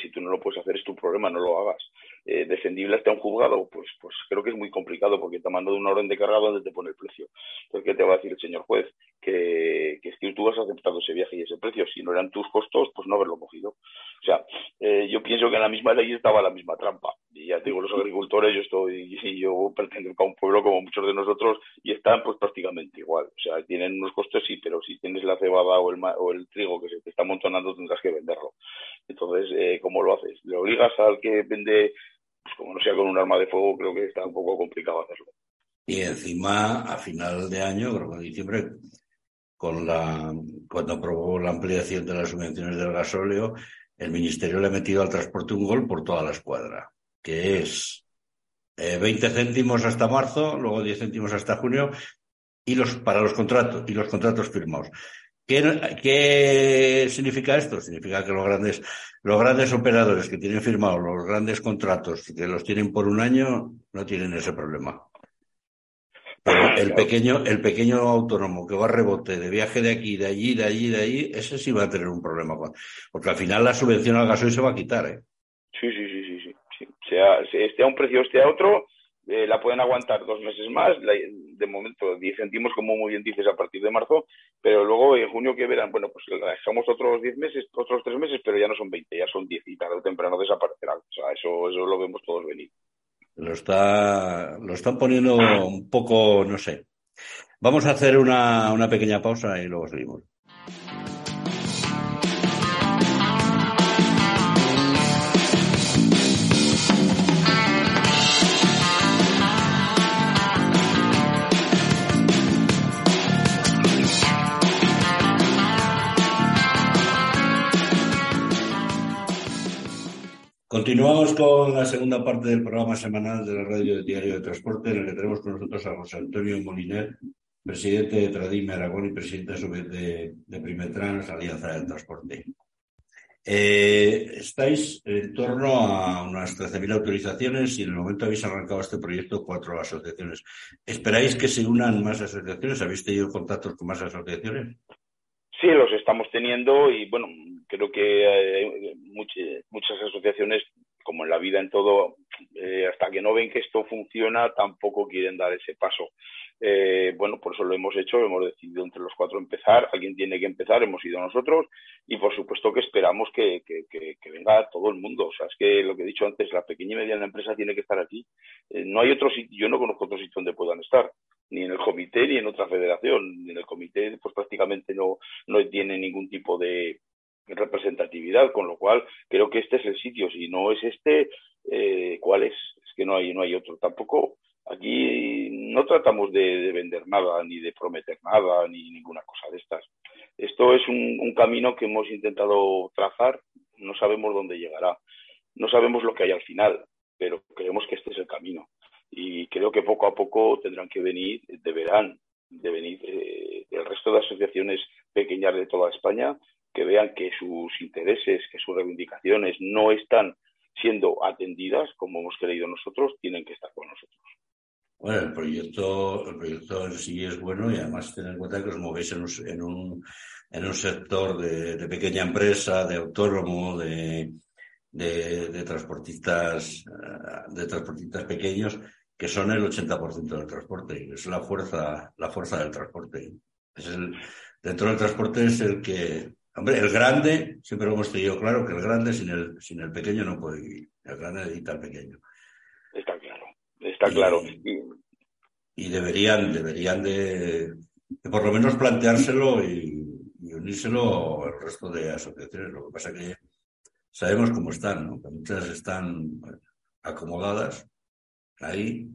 Si tú no lo puedes hacer es tu problema, no lo hagas. Defendible hasta un juzgado, pues, pues creo que es muy complicado porque te mando una orden de carga donde te pone el precio. Entonces, ¿qué te va a decir el señor juez? Que, que tú has aceptado ese viaje y ese precio. Si no eran tus costos, pues no haberlo cogido. O sea, eh, yo pienso que en la misma ley estaba la misma trampa. y ya digo, los agricultores, yo estoy, yo pertenezco a un pueblo como muchos de nosotros y están pues prácticamente igual. O sea, tienen unos costes sí, pero si tienes la cebada o el, o el trigo que se te está amontonando tendrás que venderlo. Entonces, eh, ¿cómo lo haces? ¿Le obligas al que vende, pues como no sea con un arma de fuego, creo que está un poco complicado hacerlo. Y encima, a final de año, creo que en diciembre, con la, cuando aprobó la ampliación de las subvenciones del gasóleo, el Ministerio le ha metido al transporte un gol por toda la escuadra, que es 20 eh, céntimos hasta marzo, luego 10 céntimos hasta junio, y los, para los contratos, y los contratos firmados. ¿Qué, ¿Qué, significa esto? Significa que los grandes, los grandes operadores que tienen firmados los grandes contratos, que los tienen por un año, no tienen ese problema. Pero el pequeño, el pequeño autónomo que va a rebote de viaje de aquí, de allí, de allí, de allí, ese sí va a tener un problema. Porque al final la subvención al gasoil se va a quitar, ¿eh? Sí, sí, sí, sí, sí. sí. Sea, esté a un precio, esté a otro, eh, la pueden aguantar dos meses más. de momento, 10 céntimos, como muy bien dices, a partir de marzo. Pero luego en junio, que verán? Bueno, pues la dejamos otros 10 meses, otros 3 meses, pero ya no son 20, ya son 10 y tarde o temprano desaparecerá. O sea, eso, eso lo vemos todos venir. Lo, está, lo están poniendo un poco, no sé. Vamos a hacer una, una pequeña pausa y luego seguimos. Continuamos con la segunda parte del programa semanal de la radio de Diario de Transporte, en el que tenemos con nosotros a José Antonio Moliner, presidente de Tradime Aragón y presidente de, de Primetrans, Alianza del Transporte. Eh, estáis en torno a unas 13.000 autorizaciones y en el momento habéis arrancado este proyecto cuatro asociaciones. ¿Esperáis que se unan más asociaciones? ¿Habéis tenido contactos con más asociaciones? Sí, los estamos teniendo y bueno, creo que eh, muchas, asociaciones, como en la vida en todo, eh, hasta que no ven que esto funciona, tampoco quieren dar ese paso. Eh, bueno, por eso lo hemos hecho, hemos decidido entre los cuatro empezar, alguien tiene que empezar, hemos ido nosotros y por supuesto que esperamos que, venga todo el mundo. O sea, es que lo que he dicho antes, la pequeña y mediana empresa tiene que estar aquí. no hay otro sitio, yo no conozco otro sitio donde puedan estar ni en el comité ni en otra federación. En el comité, pues prácticamente no, no tiene ningún tipo de representatividad, con lo cual creo que este es el sitio. Si no es este, eh, ¿cuál es? Es que no hay, no hay otro. Tampoco aquí no tratamos de, vender nada, ni de prometer nada, ni ninguna cosa de estas. Esto es un, camino que hemos intentado trazar, no sabemos dónde llegará, no sabemos lo que hay al final, pero creemos que este es el camino y creo que poco a poco tendrán que venir, deberán de venir eh, el resto de asociaciones pequeñas de toda España que vean que sus intereses, que sus reivindicaciones no están siendo atendidas como hemos creído nosotros, tienen que estar con nosotros. Bueno, el proyecto, el proyecto en sí es bueno y además tener en cuenta que os movéis en un, en un, sector de, pequeña empresa, de autónomo, de, de, transportistas, eh, de transportistas pequeños que son el 80% del transporte. Es la fuerza, la fuerza del transporte. Dentro del transporte es el que, hombre, el grande, siempre lo hemos tenido claro que el grande sin el, sin el pequeño no puede vivir. El grande necesita el pequeño. Está claro, está claro. Y, deberían, deberían de, por lo menos planteárselo y, unírselo al resto de asociaciones. Lo que pasa que sabemos cómo están, ¿no? que muchas están acomodadas ahí.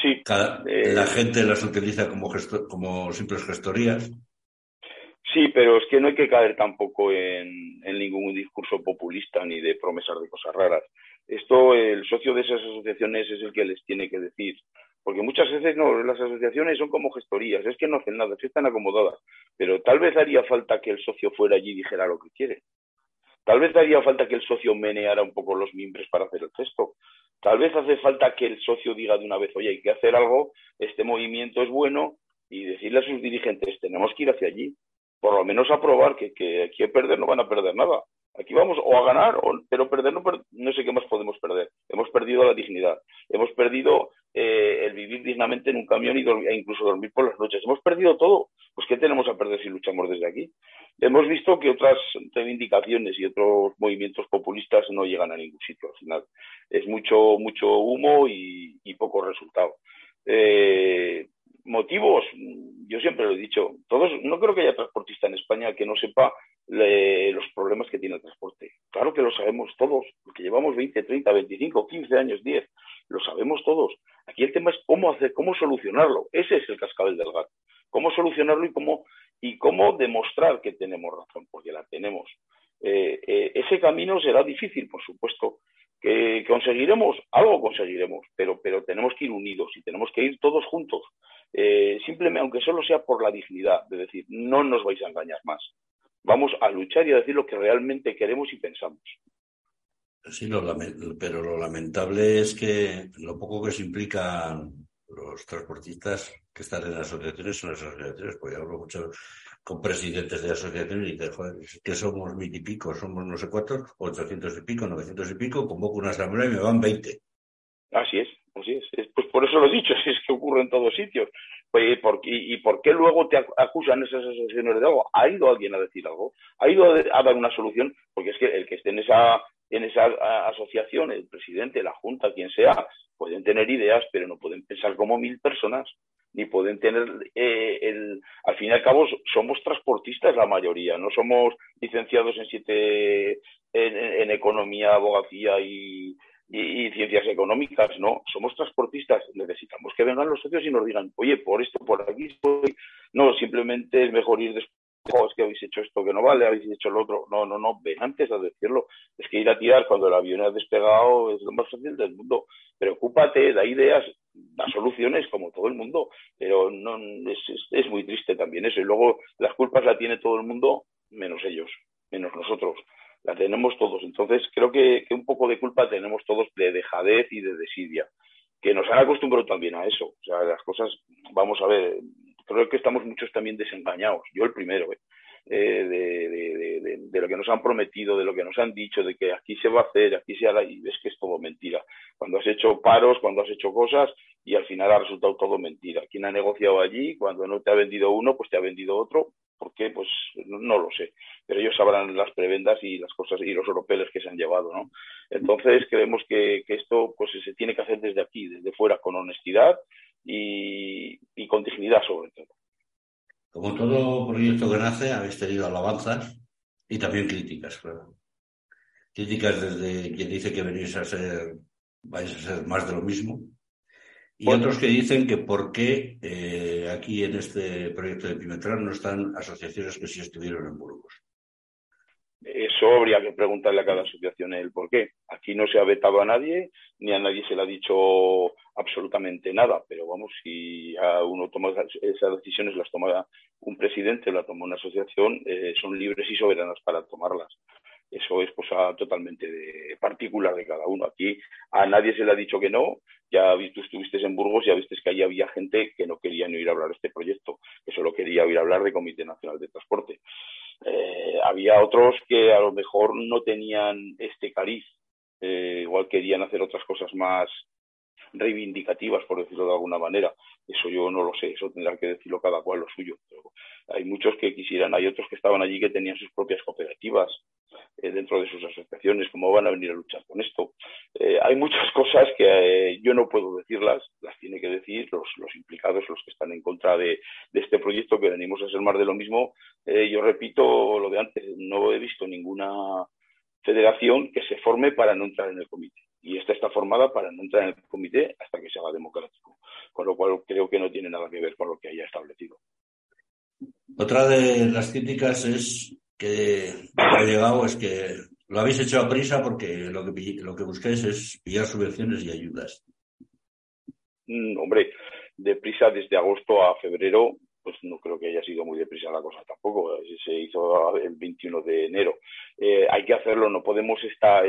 Sí. Eh, la gente las utiliza como, como simples gestorías. Sí, pero es que no hay que caer tampoco en, ningún discurso populista ni de promesas de cosas raras. Esto, el socio de esas asociaciones es el que les tiene que decir. Porque muchas veces no, las asociaciones son como gestorías, es que no hacen nada, es están acomodadas. Pero tal vez haría falta que el socio fuera allí y dijera lo que quiere. Tal vez haría falta que el socio meneara un poco los mimbres para hacer el gesto. Tal vez hace falta que el socio diga de una vez, oye, hay que hacer algo, este movimiento es bueno, y decirle a sus dirigentes, tenemos que ir hacia allí. Por lo menos aprobar que, que aquí a perder no van a perder nada. Aquí vamos o a ganar, o, pero perder no, no sé qué más podemos perder. Hemos perdido la dignidad, hemos perdido eh, el vivir dignamente en un camión y e incluso dormir por las noches. Hemos perdido todo. Pues ¿qué tenemos a perder si luchamos desde aquí? Hemos visto que otras reivindicaciones y otros movimientos populistas no llegan a ningún sitio al final. Es mucho, mucho humo y, poco resultado. Eh, motivos, yo siempre lo he dicho, todos, no creo que haya transportista en España que no sepa los problemas que tiene el transporte. Claro que lo sabemos todos, porque llevamos 20, 30, 25, 15 años, 10, lo sabemos todos. Aquí el tema es cómo hacer, cómo solucionarlo. Ese es el cascabel del gato. Cómo solucionarlo y cómo, y cómo demostrar que tenemos razón, porque la tenemos. Eh, eh, ese camino será difícil, por supuesto. Que conseguiremos, algo conseguiremos, pero, pero tenemos que ir unidos y tenemos que ir todos juntos. Eh, simplemente, aunque solo sea por la dignidad, de decir, no nos vais a engañar más. Vamos a luchar y a decir lo que realmente queremos y pensamos. Sí, pero lo lamentable es que lo poco que se implican los transportistas que están en asociaciones son las asociaciones, porque hablo mucho con presidentes de asociaciones y dicen, joder, que somos mil y pico, somos no sé cuántos, ochocientos y pico, novecientos y pico, convoco una asamblea y me van veinte. Así es, así es. Pues por eso lo he dicho, *laughs* es que ocurre en todos sitios. Pues, ¿Y por qué luego te acusan esas asociaciones de algo? ¿Ha ido alguien a decir algo? ¿Ha ido a dar una solución? Porque es que el que esté en esa, en esa asociación, el presidente, la junta, quien sea, pueden tener ideas, pero no pueden pensar como mil personas, ni pueden tener eh, el... Al fin y al cabo, somos transportistas la mayoría, no somos licenciados en siete... en economía, abogacía y y, ciencias económicas, no, somos transportistas, necesitamos que vengan los socios y nos digan, oye, por esto, por aquí estoy. No, simplemente es mejor ir después, oh, es que habéis hecho esto que no vale, habéis hecho lo otro. No, no, no, ven antes a decirlo. Es que ir a tirar cuando el avión ha despegado es lo más fácil del mundo. Preocúpate, da ideas, da soluciones como todo el mundo, pero no es, es muy triste también eso. Y luego las culpas la tiene todo el mundo, menos ellos, menos nosotros la tenemos todos. Entonces, creo que, un poco de culpa tenemos todos de dejadez y de desidia, que nos han acostumbrado también a eso. O sea, las cosas, vamos a ver, creo que estamos muchos también desengañados, yo el primero, ¿eh? Eh, de, lo que nos han prometido, de lo que nos han dicho, de que aquí se va a hacer, aquí se hará, y ves que es todo mentira. Cuando has hecho paros, cuando has hecho cosas, y al final ha resultado todo mentira. ¿Quién ha negociado allí? Cuando no te ha vendido uno, pues te ha vendido otro. ¿Por qué? Pues no, lo sé. Pero ellos sabrán las prebendas y las cosas y los europeos que se han llevado, ¿no? Entonces creemos que, esto pues se tiene que hacer desde aquí, desde fuera, con honestidad y, y con dignidad sobre todo. Como todo proyecto que nace, habéis tenido alabanzas y también críticas, claro. Críticas desde quien dice que venís a ser, vais a ser más de lo mismo, y otros que dicen que por qué eh, aquí en este proyecto de Pimetral no están asociaciones que sí estuvieron en Burgos. Eso habría que preguntarle a cada asociación el por qué. Aquí no se ha vetado a nadie, ni a nadie se le ha dicho absolutamente nada, pero vamos, si a uno toma esas decisiones, las toma un presidente, las toma una asociación, eh, son libres y soberanas para tomarlas. Eso es cosa totalmente de, particular de cada uno. Aquí a nadie se le ha dicho que no. Ya tú estuviste en Burgos, ya viste que ahí había gente que no quería ni oír hablar de este proyecto, que solo quería oír hablar de Comité Nacional de Transporte. Eh, había otros que a lo mejor no tenían este cariz, eh, igual querían hacer otras cosas más reivindicativas, por decirlo de alguna manera. Eso yo no lo sé, eso tendrá que decirlo cada cual lo suyo. hay muchos que quisieran, hay otros que estaban allí que tenían sus propias cooperativas, eh, dentro de sus asociaciones, cómo van a venir a luchar con esto. Eh, hay muchas cosas que eh, yo no puedo decirlas, las tiene que decir los, los implicados, los que están en contra de, este proyecto, que venimos a ser más de lo mismo. yo repito lo de antes, no he visto ninguna federación que se forme para no entrar en el comité. Y esta está formada para no entrar en el comité hasta que se haga democrático. Con lo cual creo que no tiene nada que ver con lo que haya establecido. Otra de las críticas es que ha llegado es que lo habéis hecho a prisa porque lo que, lo que buscáis es pillar subvenciones y ayudas. Mm, hombre, de prisa desde agosto a febrero, pues no creo que haya sido muy deprisa la cosa tampoco. Se hizo el 21 de enero. Eh, hay que hacerlo, no podemos estar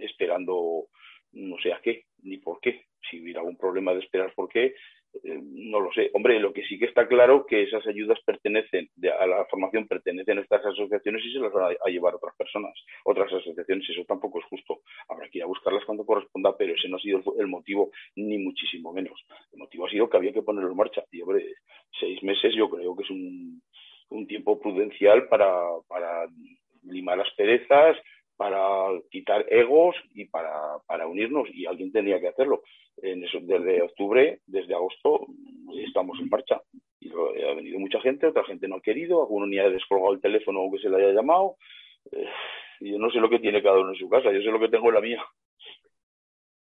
esperando no sé a qué ni por qué. Si hubiera algún problema de esperar por qué, eh, no lo sé. Hombre, lo que sí que está claro que esas ayudas pertenecen, a la formación pertenecen a estas asociaciones y se las van a, llevar otras personas, otras asociaciones. Eso tampoco es justo. Habrá que ir a buscarlas cuando corresponda, pero ese no ha sido el, motivo, ni muchísimo menos. El motivo ha sido que había que ponerlo en marcha. Y, hombre, seis meses yo creo que es un, tiempo prudencial para limar las perezas, para quitar egos y para, para unirnos y alguien tenía que hacerlo. En eso, desde octubre, desde agosto, estamos en marcha. Y ha venido mucha gente, otra gente no ha querido, alguno ni ha descolgado el teléfono o que se le haya llamado. Eh, yo no sé lo que tiene cada uno en su casa, yo sé lo que tengo en la mía.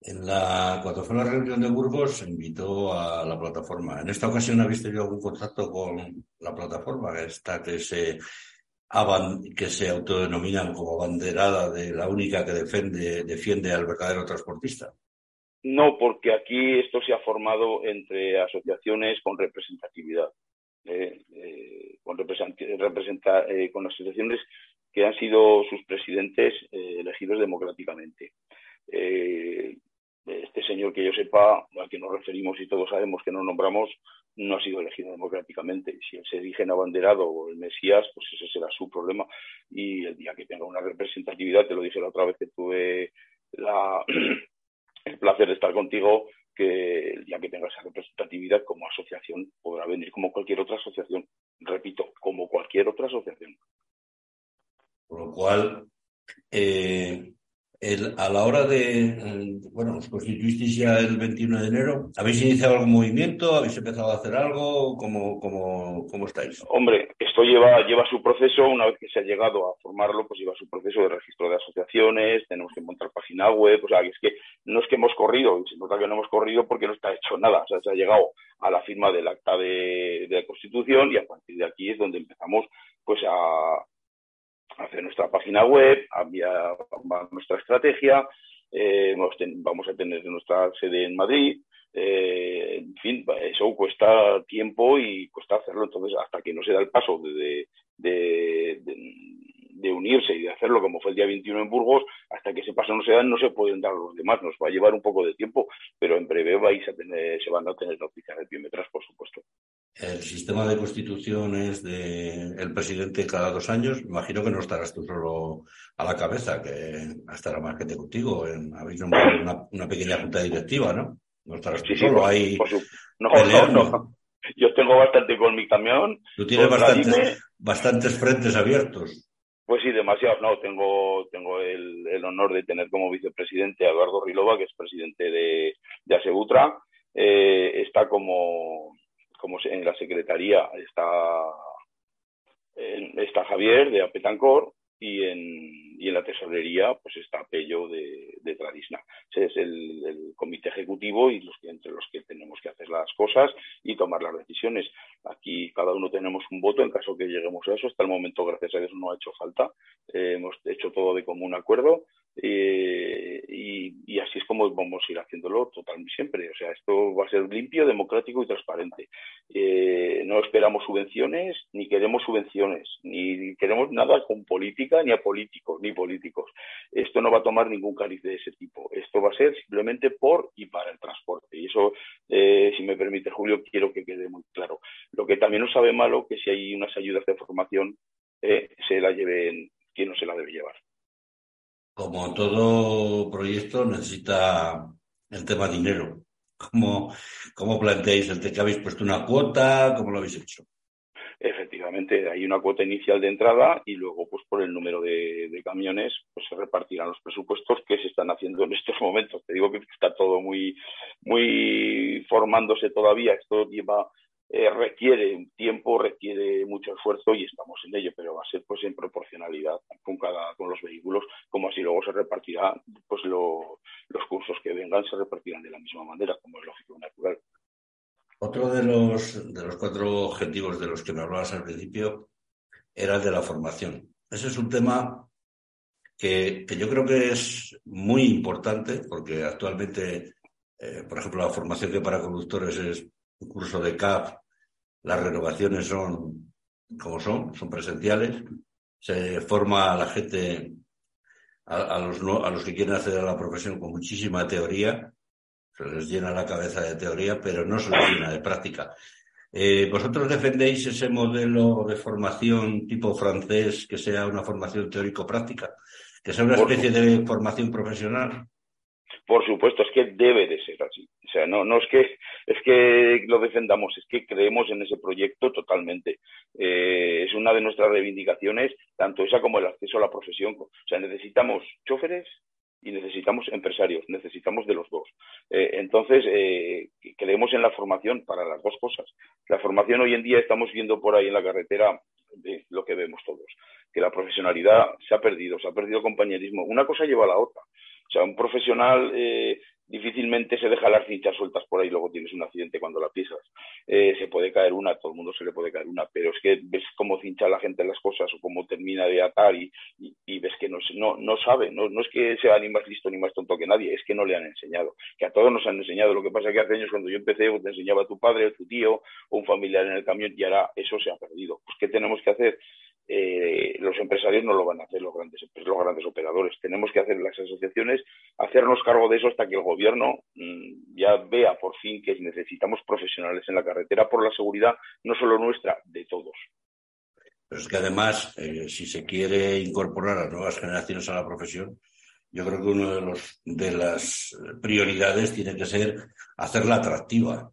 En la, cuando fue la reunión de Burgos, invitó a la plataforma. ¿En esta ocasión habéis tenido algún contacto con la plataforma? Esta que se que se autodenominan como banderada de la única que defiende, defiende al verdadero transportista? No, porque aquí esto se ha formado entre asociaciones con representatividad, eh, eh, con, representa, eh, con asociaciones que han sido sus presidentes elegidos democráticamente. este señor que yo sepa, al que nos referimos y todos sabemos que no nombramos, no ha sido elegido democráticamente. Si él se dirige en abanderado o el Mesías, pues ese será su problema. Y el día que tenga una representatividad, te lo dije la otra vez que tuve *clears throat* el placer de estar contigo, que el día que tenga esa representatividad como asociación podrá venir como cualquier otra asociación. Repito, como cualquier otra asociación. Por lo cual, eh, el, a la hora de, bueno, os constituisteis ya el 21 de enero, ¿habéis iniciado algún movimiento? ¿Habéis empezado a hacer algo? ¿Cómo, cómo, cómo estáis? Hombre, esto lleva, lleva su proceso, una vez que se ha llegado a formarlo, pues lleva su proceso de registro de asociaciones, tenemos que montar página web, o sea, es que no es que hemos corrido, y se nota que no hemos corrido porque no está hecho nada, o sea, se ha llegado a la firma del acta de, de Constitución y a partir de aquí es donde empezamos pues a, hacer nuestra página web, enviar nuestra estrategia, eh, vamos a tener nuestra sede en Madrid, eh, en fin, eso cuesta tiempo y cuesta hacerlo, entonces hasta que no se da el paso de, de, de, unirse y de hacerlo como fue el día 21 en Burgos, hasta que ese paso no se da, no se pueden dar los demás, nos va a llevar un poco de tiempo, pero en breve vais a tener, se van a tener noticias de piometras, por supuesto. El sistema de constitución es de el presidente cada dos años. Imagino que no estarás tú solo a la cabeza, que estará más gente contigo. En, habéis nombrado una, pequeña junta directiva, ¿no? No estarás tú solo ahí. no, no, Yo tengo bastante con mi camión. Tú tienes bastantes, bastantes frentes abiertos. Pues sí, demasiado. No, tengo, tengo el, el, honor de tener como vicepresidente a Eduardo Rilova, que es presidente de, de Asegutra. Eh, está como como en la secretaría está, está Javier de Apetancor y en, y en la tesorería pues está Pello de, Tradisna. Ese es el, comité ejecutivo y los que, entre los que tenemos que hacer las cosas y tomar las decisiones. Aquí cada uno tenemos un voto en caso que lleguemos a eso. Hasta el momento, gracias a Dios, no ha hecho falta. Eh, hemos hecho todo de común acuerdo eh, y, así es como vamos a ir haciéndolo totalmente siempre. O sea, esto va a ser limpio, democrático y transparente. Eh, no esperamos subvenciones, ni queremos subvenciones, ni queremos nada con política, ni a políticos, ni políticos. Esto no va a tomar ningún cariz de ese tipo. Esto va a ser simplemente por y para el transporte. Y eso, eh, si me permite, Julio, quiero que quede muy claro. Lo que también nos sabe malo que si hay unas ayudas de formación, se la lleven quien no se la debe llevar como todo proyecto, necesita el tema dinero. *laughs* ¿Cómo, cómo planteáis el que habéis puesto una cuota? ¿Cómo lo habéis hecho? Efectivamente, hay una cuota inicial de entrada y luego, pues por el número de, de, camiones, pues se repartirán los presupuestos que se están haciendo en estos momentos. Te digo que está todo muy, muy formándose todavía. Esto lleva eh, requiere tiempo, requiere mucho esfuerzo y estamos en ello, pero va a ser pues en proporcionalidad con cada con los vehículos, como así luego se repartirá, pues los cursos que vengan se repartirán de la misma manera, como es lógico natural. Otro de los de los cuatro objetivos de los que me hablabas al principio era el de la formación. Ese es un tema que, que yo creo que es muy importante porque actualmente, eh, por ejemplo, la formación que para conductores es un curso de CAP, las renovaciones son como son, son presenciales, se forma a la gente, a, los, a los que quieren acceder a la profesión con muchísima teoría, Se les llena la cabeza de teoría, pero no se les llena de práctica. Eh, ¿Vosotros defendéis ese modelo de formación tipo francés que sea una formación teórico-práctica? ¿Que sea una especie de formación profesional? Por supuesto, es que debe de ser así. O sea, no, es que es que lo defendamos, es que creemos en ese proyecto totalmente. Eh, es una de nuestras reivindicaciones, tanto esa como el acceso a la profesión. O sea, necesitamos choferes y necesitamos empresarios, necesitamos de los dos. Eh, entonces, eh, creemos en la formación para las dos cosas. La formación hoy en día estamos viendo por ahí en la carretera de lo que vemos todos, que la profesionalidad se ha perdido, se ha perdido compañerismo. Una cosa lleva a la otra. O sea, un profesional eh, difícilmente se deja las cinchas sueltas por ahí luego tienes un accidente cuando la pisas. Eh, se puede caer una, todo el mundo se le puede caer una, pero es que ves cómo cincha la gente las cosas o cómo termina de atar y, ves que no, no, no sabe, no, es que sea ni más listo ni más tonto que nadie, es que no le han enseñado, que a todos nos han enseñado. Lo que pasa es que hace años cuando yo empecé te enseñaba a tu padre, a tu tío o un familiar en el camión y ahora eso se ha perdido. Pues ¿qué tenemos que hacer? Eh, los empresarios no lo van a hacer los grandes, los grandes operadores. Tenemos que hacer las asociaciones, hacernos cargo de eso hasta que el gobierno mm, ya vea por fin que necesitamos profesionales en la carretera por la seguridad, no solo nuestra, de todos. Pero es que además, eh, si se quiere incorporar a nuevas generaciones a la profesión, yo creo que una de, de las prioridades tiene que ser hacerla atractiva.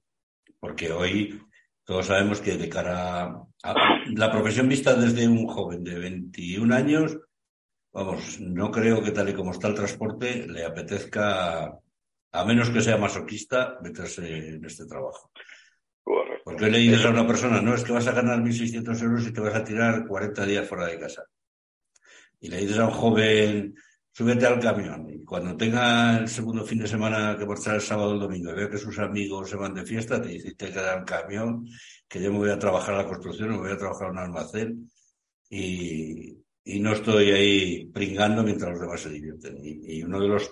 Porque hoy todos sabemos que de cara a la profesión vista desde un joven de 21 años, vamos, no creo que tal y como está el transporte le apetezca, a menos que sea masoquista, meterse en este trabajo. Porque le dices a una persona, no, es que vas a ganar 1.600 euros y te vas a tirar 40 días fuera de casa. Y le dices a un joven, súbete al camión y cuando tenga el segundo fin de semana que marchar el sábado o el domingo y vea que sus amigos se van de fiesta, te dice, te queda el camión, que yo me voy a trabajar a la construcción, me voy a trabajar en un almacén y, y no estoy ahí pringando mientras los demás se divierten. Y, uno de los,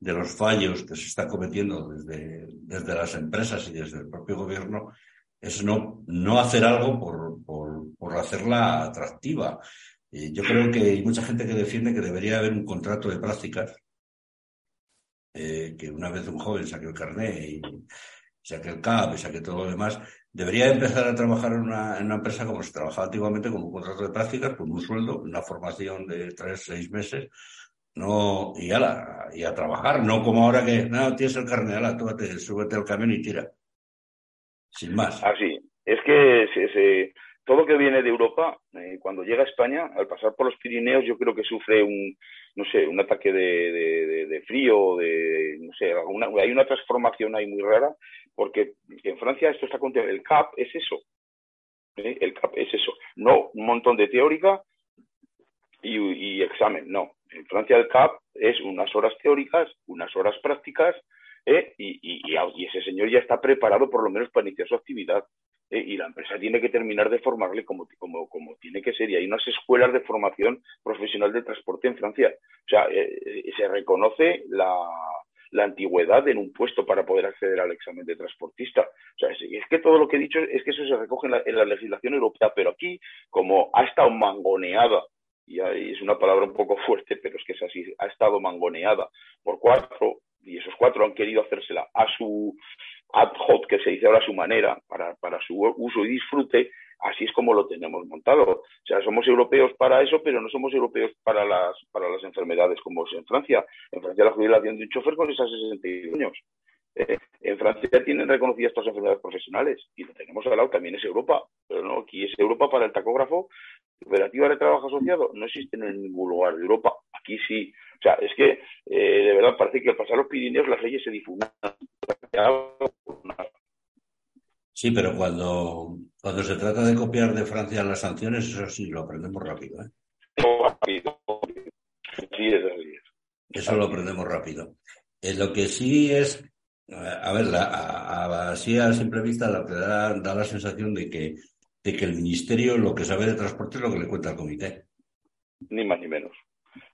de los fallos que se está cometiendo desde, desde las empresas y desde el propio gobierno es no, no hacer algo por, por, por hacerla atractiva yo creo que hay mucha gente que defiende que debería haber un contrato de prácticas, eh, que una vez un joven saque el carnet y saque el CAP saque todo lo demás, debería empezar a trabajar en una, en una empresa como se trabajaba antiguamente, con un contrato de prácticas, con un sueldo, una formación de tres, seis meses, no, y, ala, y a trabajar, no como ahora que, no, tienes el carnet, ala, tú súbete al camión y tira. Sin más. Así, es que se, se todo lo que viene de Europa, eh, cuando llega a España, al pasar por los Pirineos, yo creo que sufre un, no sé, un ataque de, frío, de, no sé, hay una transformación ahí muy rara, porque en Francia esto está contenido, el CAP es eso, ¿eh? el CAP es eso, no un montón de teórica y, examen, no. En Francia el CAP es unas horas teóricas, unas horas prácticas, ¿eh? y, ese señor ya está preparado por lo menos para iniciar su actividad. Eh, y la empresa tiene que terminar de formarle como, como, como, tiene que ser. Y hay unas escuelas de formación profesional de transporte en Francia. O sea, eh, eh, se reconoce la, la, antigüedad en un puesto para poder acceder al examen de transportista. O sea, es, que todo lo que he dicho es que eso se recoge en la, en la legislación europea, pero aquí, como ha estado mangoneada y es una palabra un poco *laughs* fuerte, pero es que es así, ha estado mangoneada por cuatro, y esos cuatro han querido hacérsela a su, ad hoc que se dice ahora a su manera, para, para su uso y disfrute, así es como lo tenemos montado. O sea, somos europeos para eso, pero no somos europeos para las, para las enfermedades como es en Francia. En Francia la jubilación de un chofer con esas 62 años. Eh, en Francia tienen reconocidas estas enfermedades profesionales y lo tenemos al lado, también es Europa, pero no, aquí es Europa para el tacógrafo. Cooperativa de trabajo asociado no existen en ningún lugar de Europa, aquí sí. O sea, es que eh, de verdad parece que al pasar los Pirineos las leyes se difunden. Sí, pero cuando, cuando se trata de copiar de Francia las sanciones, eso sí lo aprendemos rápido. ¿eh? Sí, es así. Eso lo aprendemos rápido. Eh, lo que sí es a ver, así a simple vista la, da, da, la sensación de que, de que el Ministerio lo que sabe de transporte es lo que le cuenta al comité. Ni más ni menos.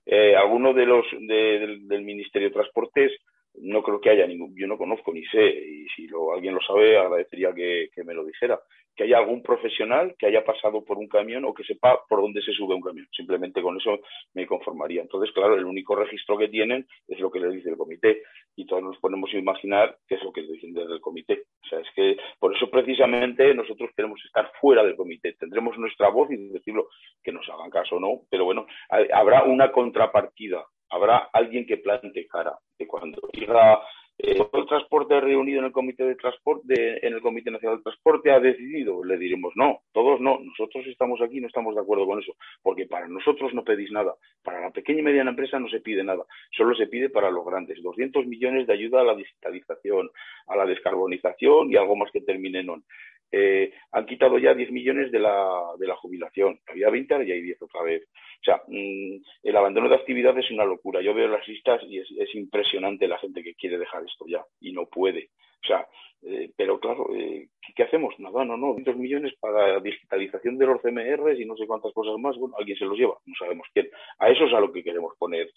Eh, alguno de los del, del, Ministerio de Transportes no creo que haya ningún, yo no conozco ni sé, y si lo, alguien lo sabe agradecería que, me lo dijera, que haya algún profesional que haya pasado por un camión o que sepa por dónde se sube un camión. Simplemente con eso me conformaría. Entonces, claro, el único registro que tienen es lo que le dice el comité. Y entonces nos ponemos a imaginar qué es lo que dicen desde el comité. O sea, es que por eso precisamente nosotros queremos estar fuera del comité. Tendremos nuestra voz y decirlo, que nos hagan caso o no, pero bueno, habrá una contrapartida, habrá alguien que plante cara, que cuando diga eh, el transporte reunido en el comité de transporte, en el comité nacional de transporte ha decidido, le diremos no, todos no, nosotros estamos aquí, no estamos de acuerdo con eso, porque para nosotros no pedís nada, para la pequeña y mediana empresa no se pide nada, solo se pide para los grandes, 200 millones de ayuda a la digitalización, a la descarbonización y algo más que termine en. Eh, han quitado ya 10 millones de la, de la jubilación. Había 20, ahora ya hay 10 otra vez. O sea, mm, el abandono de actividad es una locura. Yo veo las listas y es, impresionante la gente que quiere dejar esto ya y no puede. O sea, eh, pero claro, eh, ¿qué, hacemos? Nada, no, no, 200 millones para digitalización de los CMRs y no sé cuántas cosas más. Bueno, alguien se los lleva, no sabemos quién. A eso es a lo que queremos poner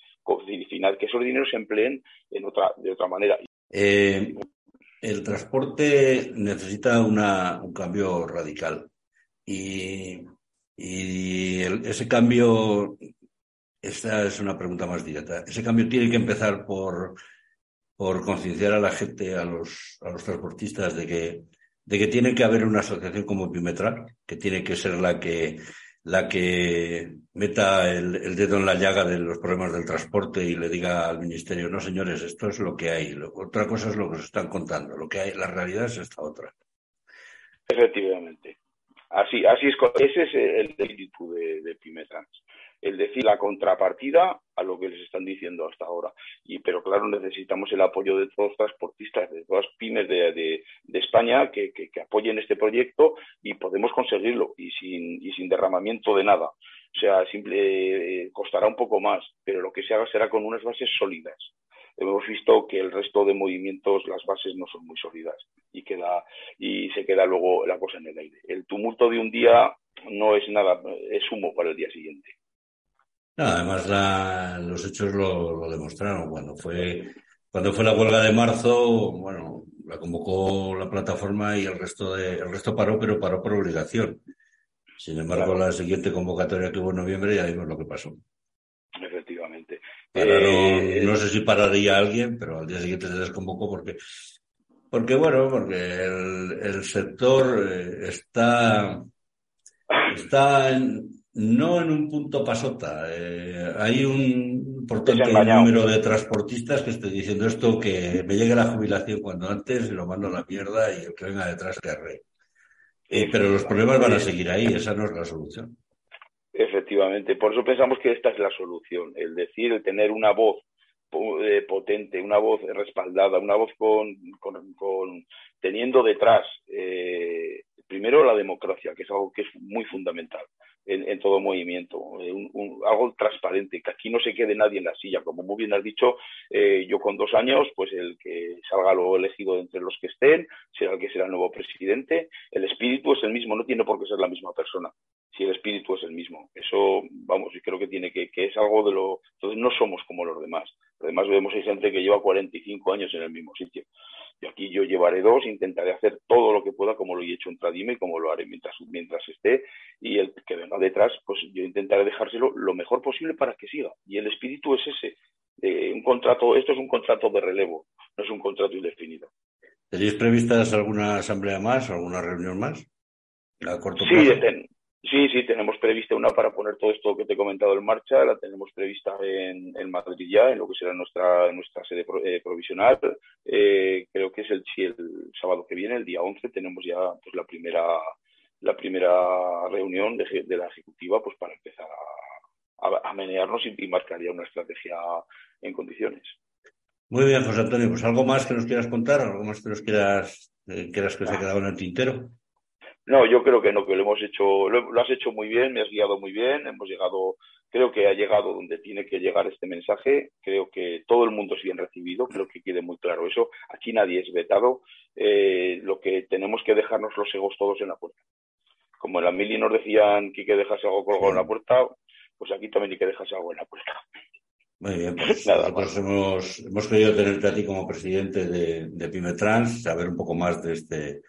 final, que esos dineros se empleen en otra, de otra manera. Eh, el transporte necesita un cambio radical. Y, ese cambio, esta es una pregunta más directa, ese cambio tiene que empezar por, por concienciar a la gente, a los, a los transportistas, de que, de que tiene que haber una asociación como Pimetral, que tiene que ser la que la que meta el, dedo en la llaga de los problemas del transporte y le diga al ministerio, no señores, esto es lo que hay, otra cosa es lo que os están contando, lo que hay, la realidad es esta otra. Efectivamente. Así, así es, ese es el espíritu de, de el decir la contrapartida a lo que les están diciendo hasta ahora. Y, pero claro, necesitamos el apoyo de todos los transportistas, de todas las pymes de, España que, apoyen este proyecto y podemos conseguirlo y sin, y sin derramamiento de nada. O sea, simple, eh, costará un poco más, pero lo que se haga será con unas bases sólidas. Hemos visto que el resto de movimientos, las bases no son muy sólidas y, queda, y se queda luego la cosa en el aire. El tumulto de un día no es nada, es humo para el día siguiente además los hechos lo, demostraron. Cuando fue, cuando fue la huelga de marzo, bueno, la convocó la plataforma y el resto de, el resto paró, pero paró por obligación. Sin embargo, la siguiente convocatoria que hubo en noviembre ya vimos lo que pasó. Efectivamente. Eh, no sé si pararía alguien, pero al día siguiente se desconvocó porque, porque bueno, porque el, el sector eh, está, está en, no en un punto pasota. Eh, hay un importante número de transportistas que estoy diciendo esto, que me llegue la jubilación cuando antes, lo mando a la mierda y el que venga detrás que arre. Eh, pero los problemas van a seguir ahí, esa no es la solución. Efectivamente, por eso pensamos que esta es la solución, el decir, el tener una voz eh, potente, una voz respaldada, una voz con, con, teniendo detrás primero la democracia, que es algo que es muy fundamental en, todo movimiento, eh, algo transparente, que aquí no se quede nadie en la silla. Como muy bien has dicho, eh, yo con dos años, pues el que salga luego elegido entre los que estén, será el que será el nuevo presidente. El espíritu es el mismo, no tiene por qué ser la misma persona, si el espíritu es el mismo. Eso, vamos, yo creo que tiene que, que es algo de lo... Entonces no somos como los demás. Además vemos hay gente que lleva 45 años en el mismo sitio. Y aquí yo llevaré dos, intentaré hacer todo lo que pueda como lo he hecho en Tradime y como lo haré mientras, mientras esté. Y el que venga detrás, pues yo intentaré dejárselo lo mejor posible para que siga. Y el espíritu es ese. un contrato, esto es un contrato de relevo, no es un contrato indefinido. ¿Tenéis previstas alguna asamblea más, alguna reunión más? A corto plazo? Sí, Sí, tenemos prevista una para poner todo esto que te he comentado en marcha, la tenemos prevista en, en Madrid ya, en lo que será nuestra, nuestra sede eh, provisional. Eh, creo que es el, el sábado que viene, el día 11, tenemos ya pues, la primera la primera reunión de, de la ejecutiva pues para empezar a, a, menearnos y, marcar ya una estrategia en condiciones. Muy bien, José Antonio, pues algo más que nos quieras contar, algo más que nos quieras, eh, quieras que se ha quedado en el tintero. No, yo creo que no, que lo hemos hecho, lo, has hecho muy bien, me has guiado muy bien, hemos llegado, creo que ha llegado donde tiene que llegar este mensaje, creo que todo el mundo es bien recibido, creo que quede muy claro eso, aquí nadie es vetado, eh, lo que tenemos que dejarnos los egos todos en la puerta. Como en la mili nos decían que hay que dejarse algo colgado en la puerta, pues aquí también hay que dejarse algo en la puerta. Muy bien, pues *laughs* nosotros hemos, hemos querido tenerte a ti como presidente de, de Pymetrans, saber un poco más de este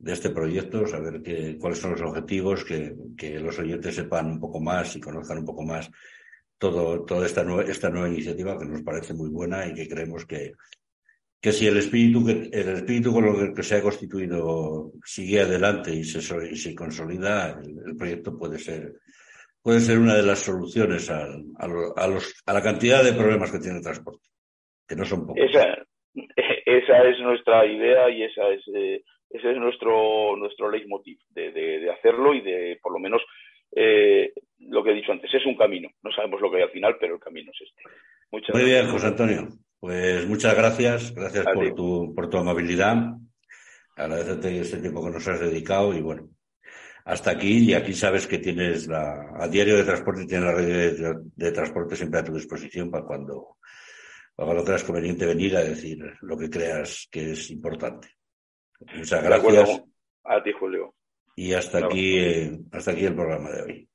de este proyecto, saber que, cuáles son los objetivos, que, que, los oyentes sepan un poco más y conozcan un poco más todo, toda esta, esta nueva iniciativa que nos parece muy buena y que creemos que, que si el espíritu, que, el espíritu con lo que se ha constituido sigue adelante y se, y se consolida, el, proyecto puede ser, puede ser una de las soluciones a, a, los, a la cantidad de problemas que tiene el transporte, que no son pocos. Esa, *laughs* esa es nuestra idea y esa es, eh, ese es nuestro, nuestro leitmotiv de, de, hacerlo y de, por lo menos, eh, lo que he dicho antes, es un camino. No sabemos lo que hay al final, pero el camino es este. Muchas Muy bien, José Antonio. Pues muchas gracias, gracias por tu, por tu amabilidad. Agradecerte este tiempo que nos has dedicado y bueno, hasta aquí y aquí sabes que tienes la, a diario de transporte, tienes la red de, transporte siempre a tu disposición para cuando, para cuando creas conveniente venir a decir lo que creas que es importante. Muchas gracias. A ti, Julio. Y hasta aquí, eh, hasta aquí el programa de hoy.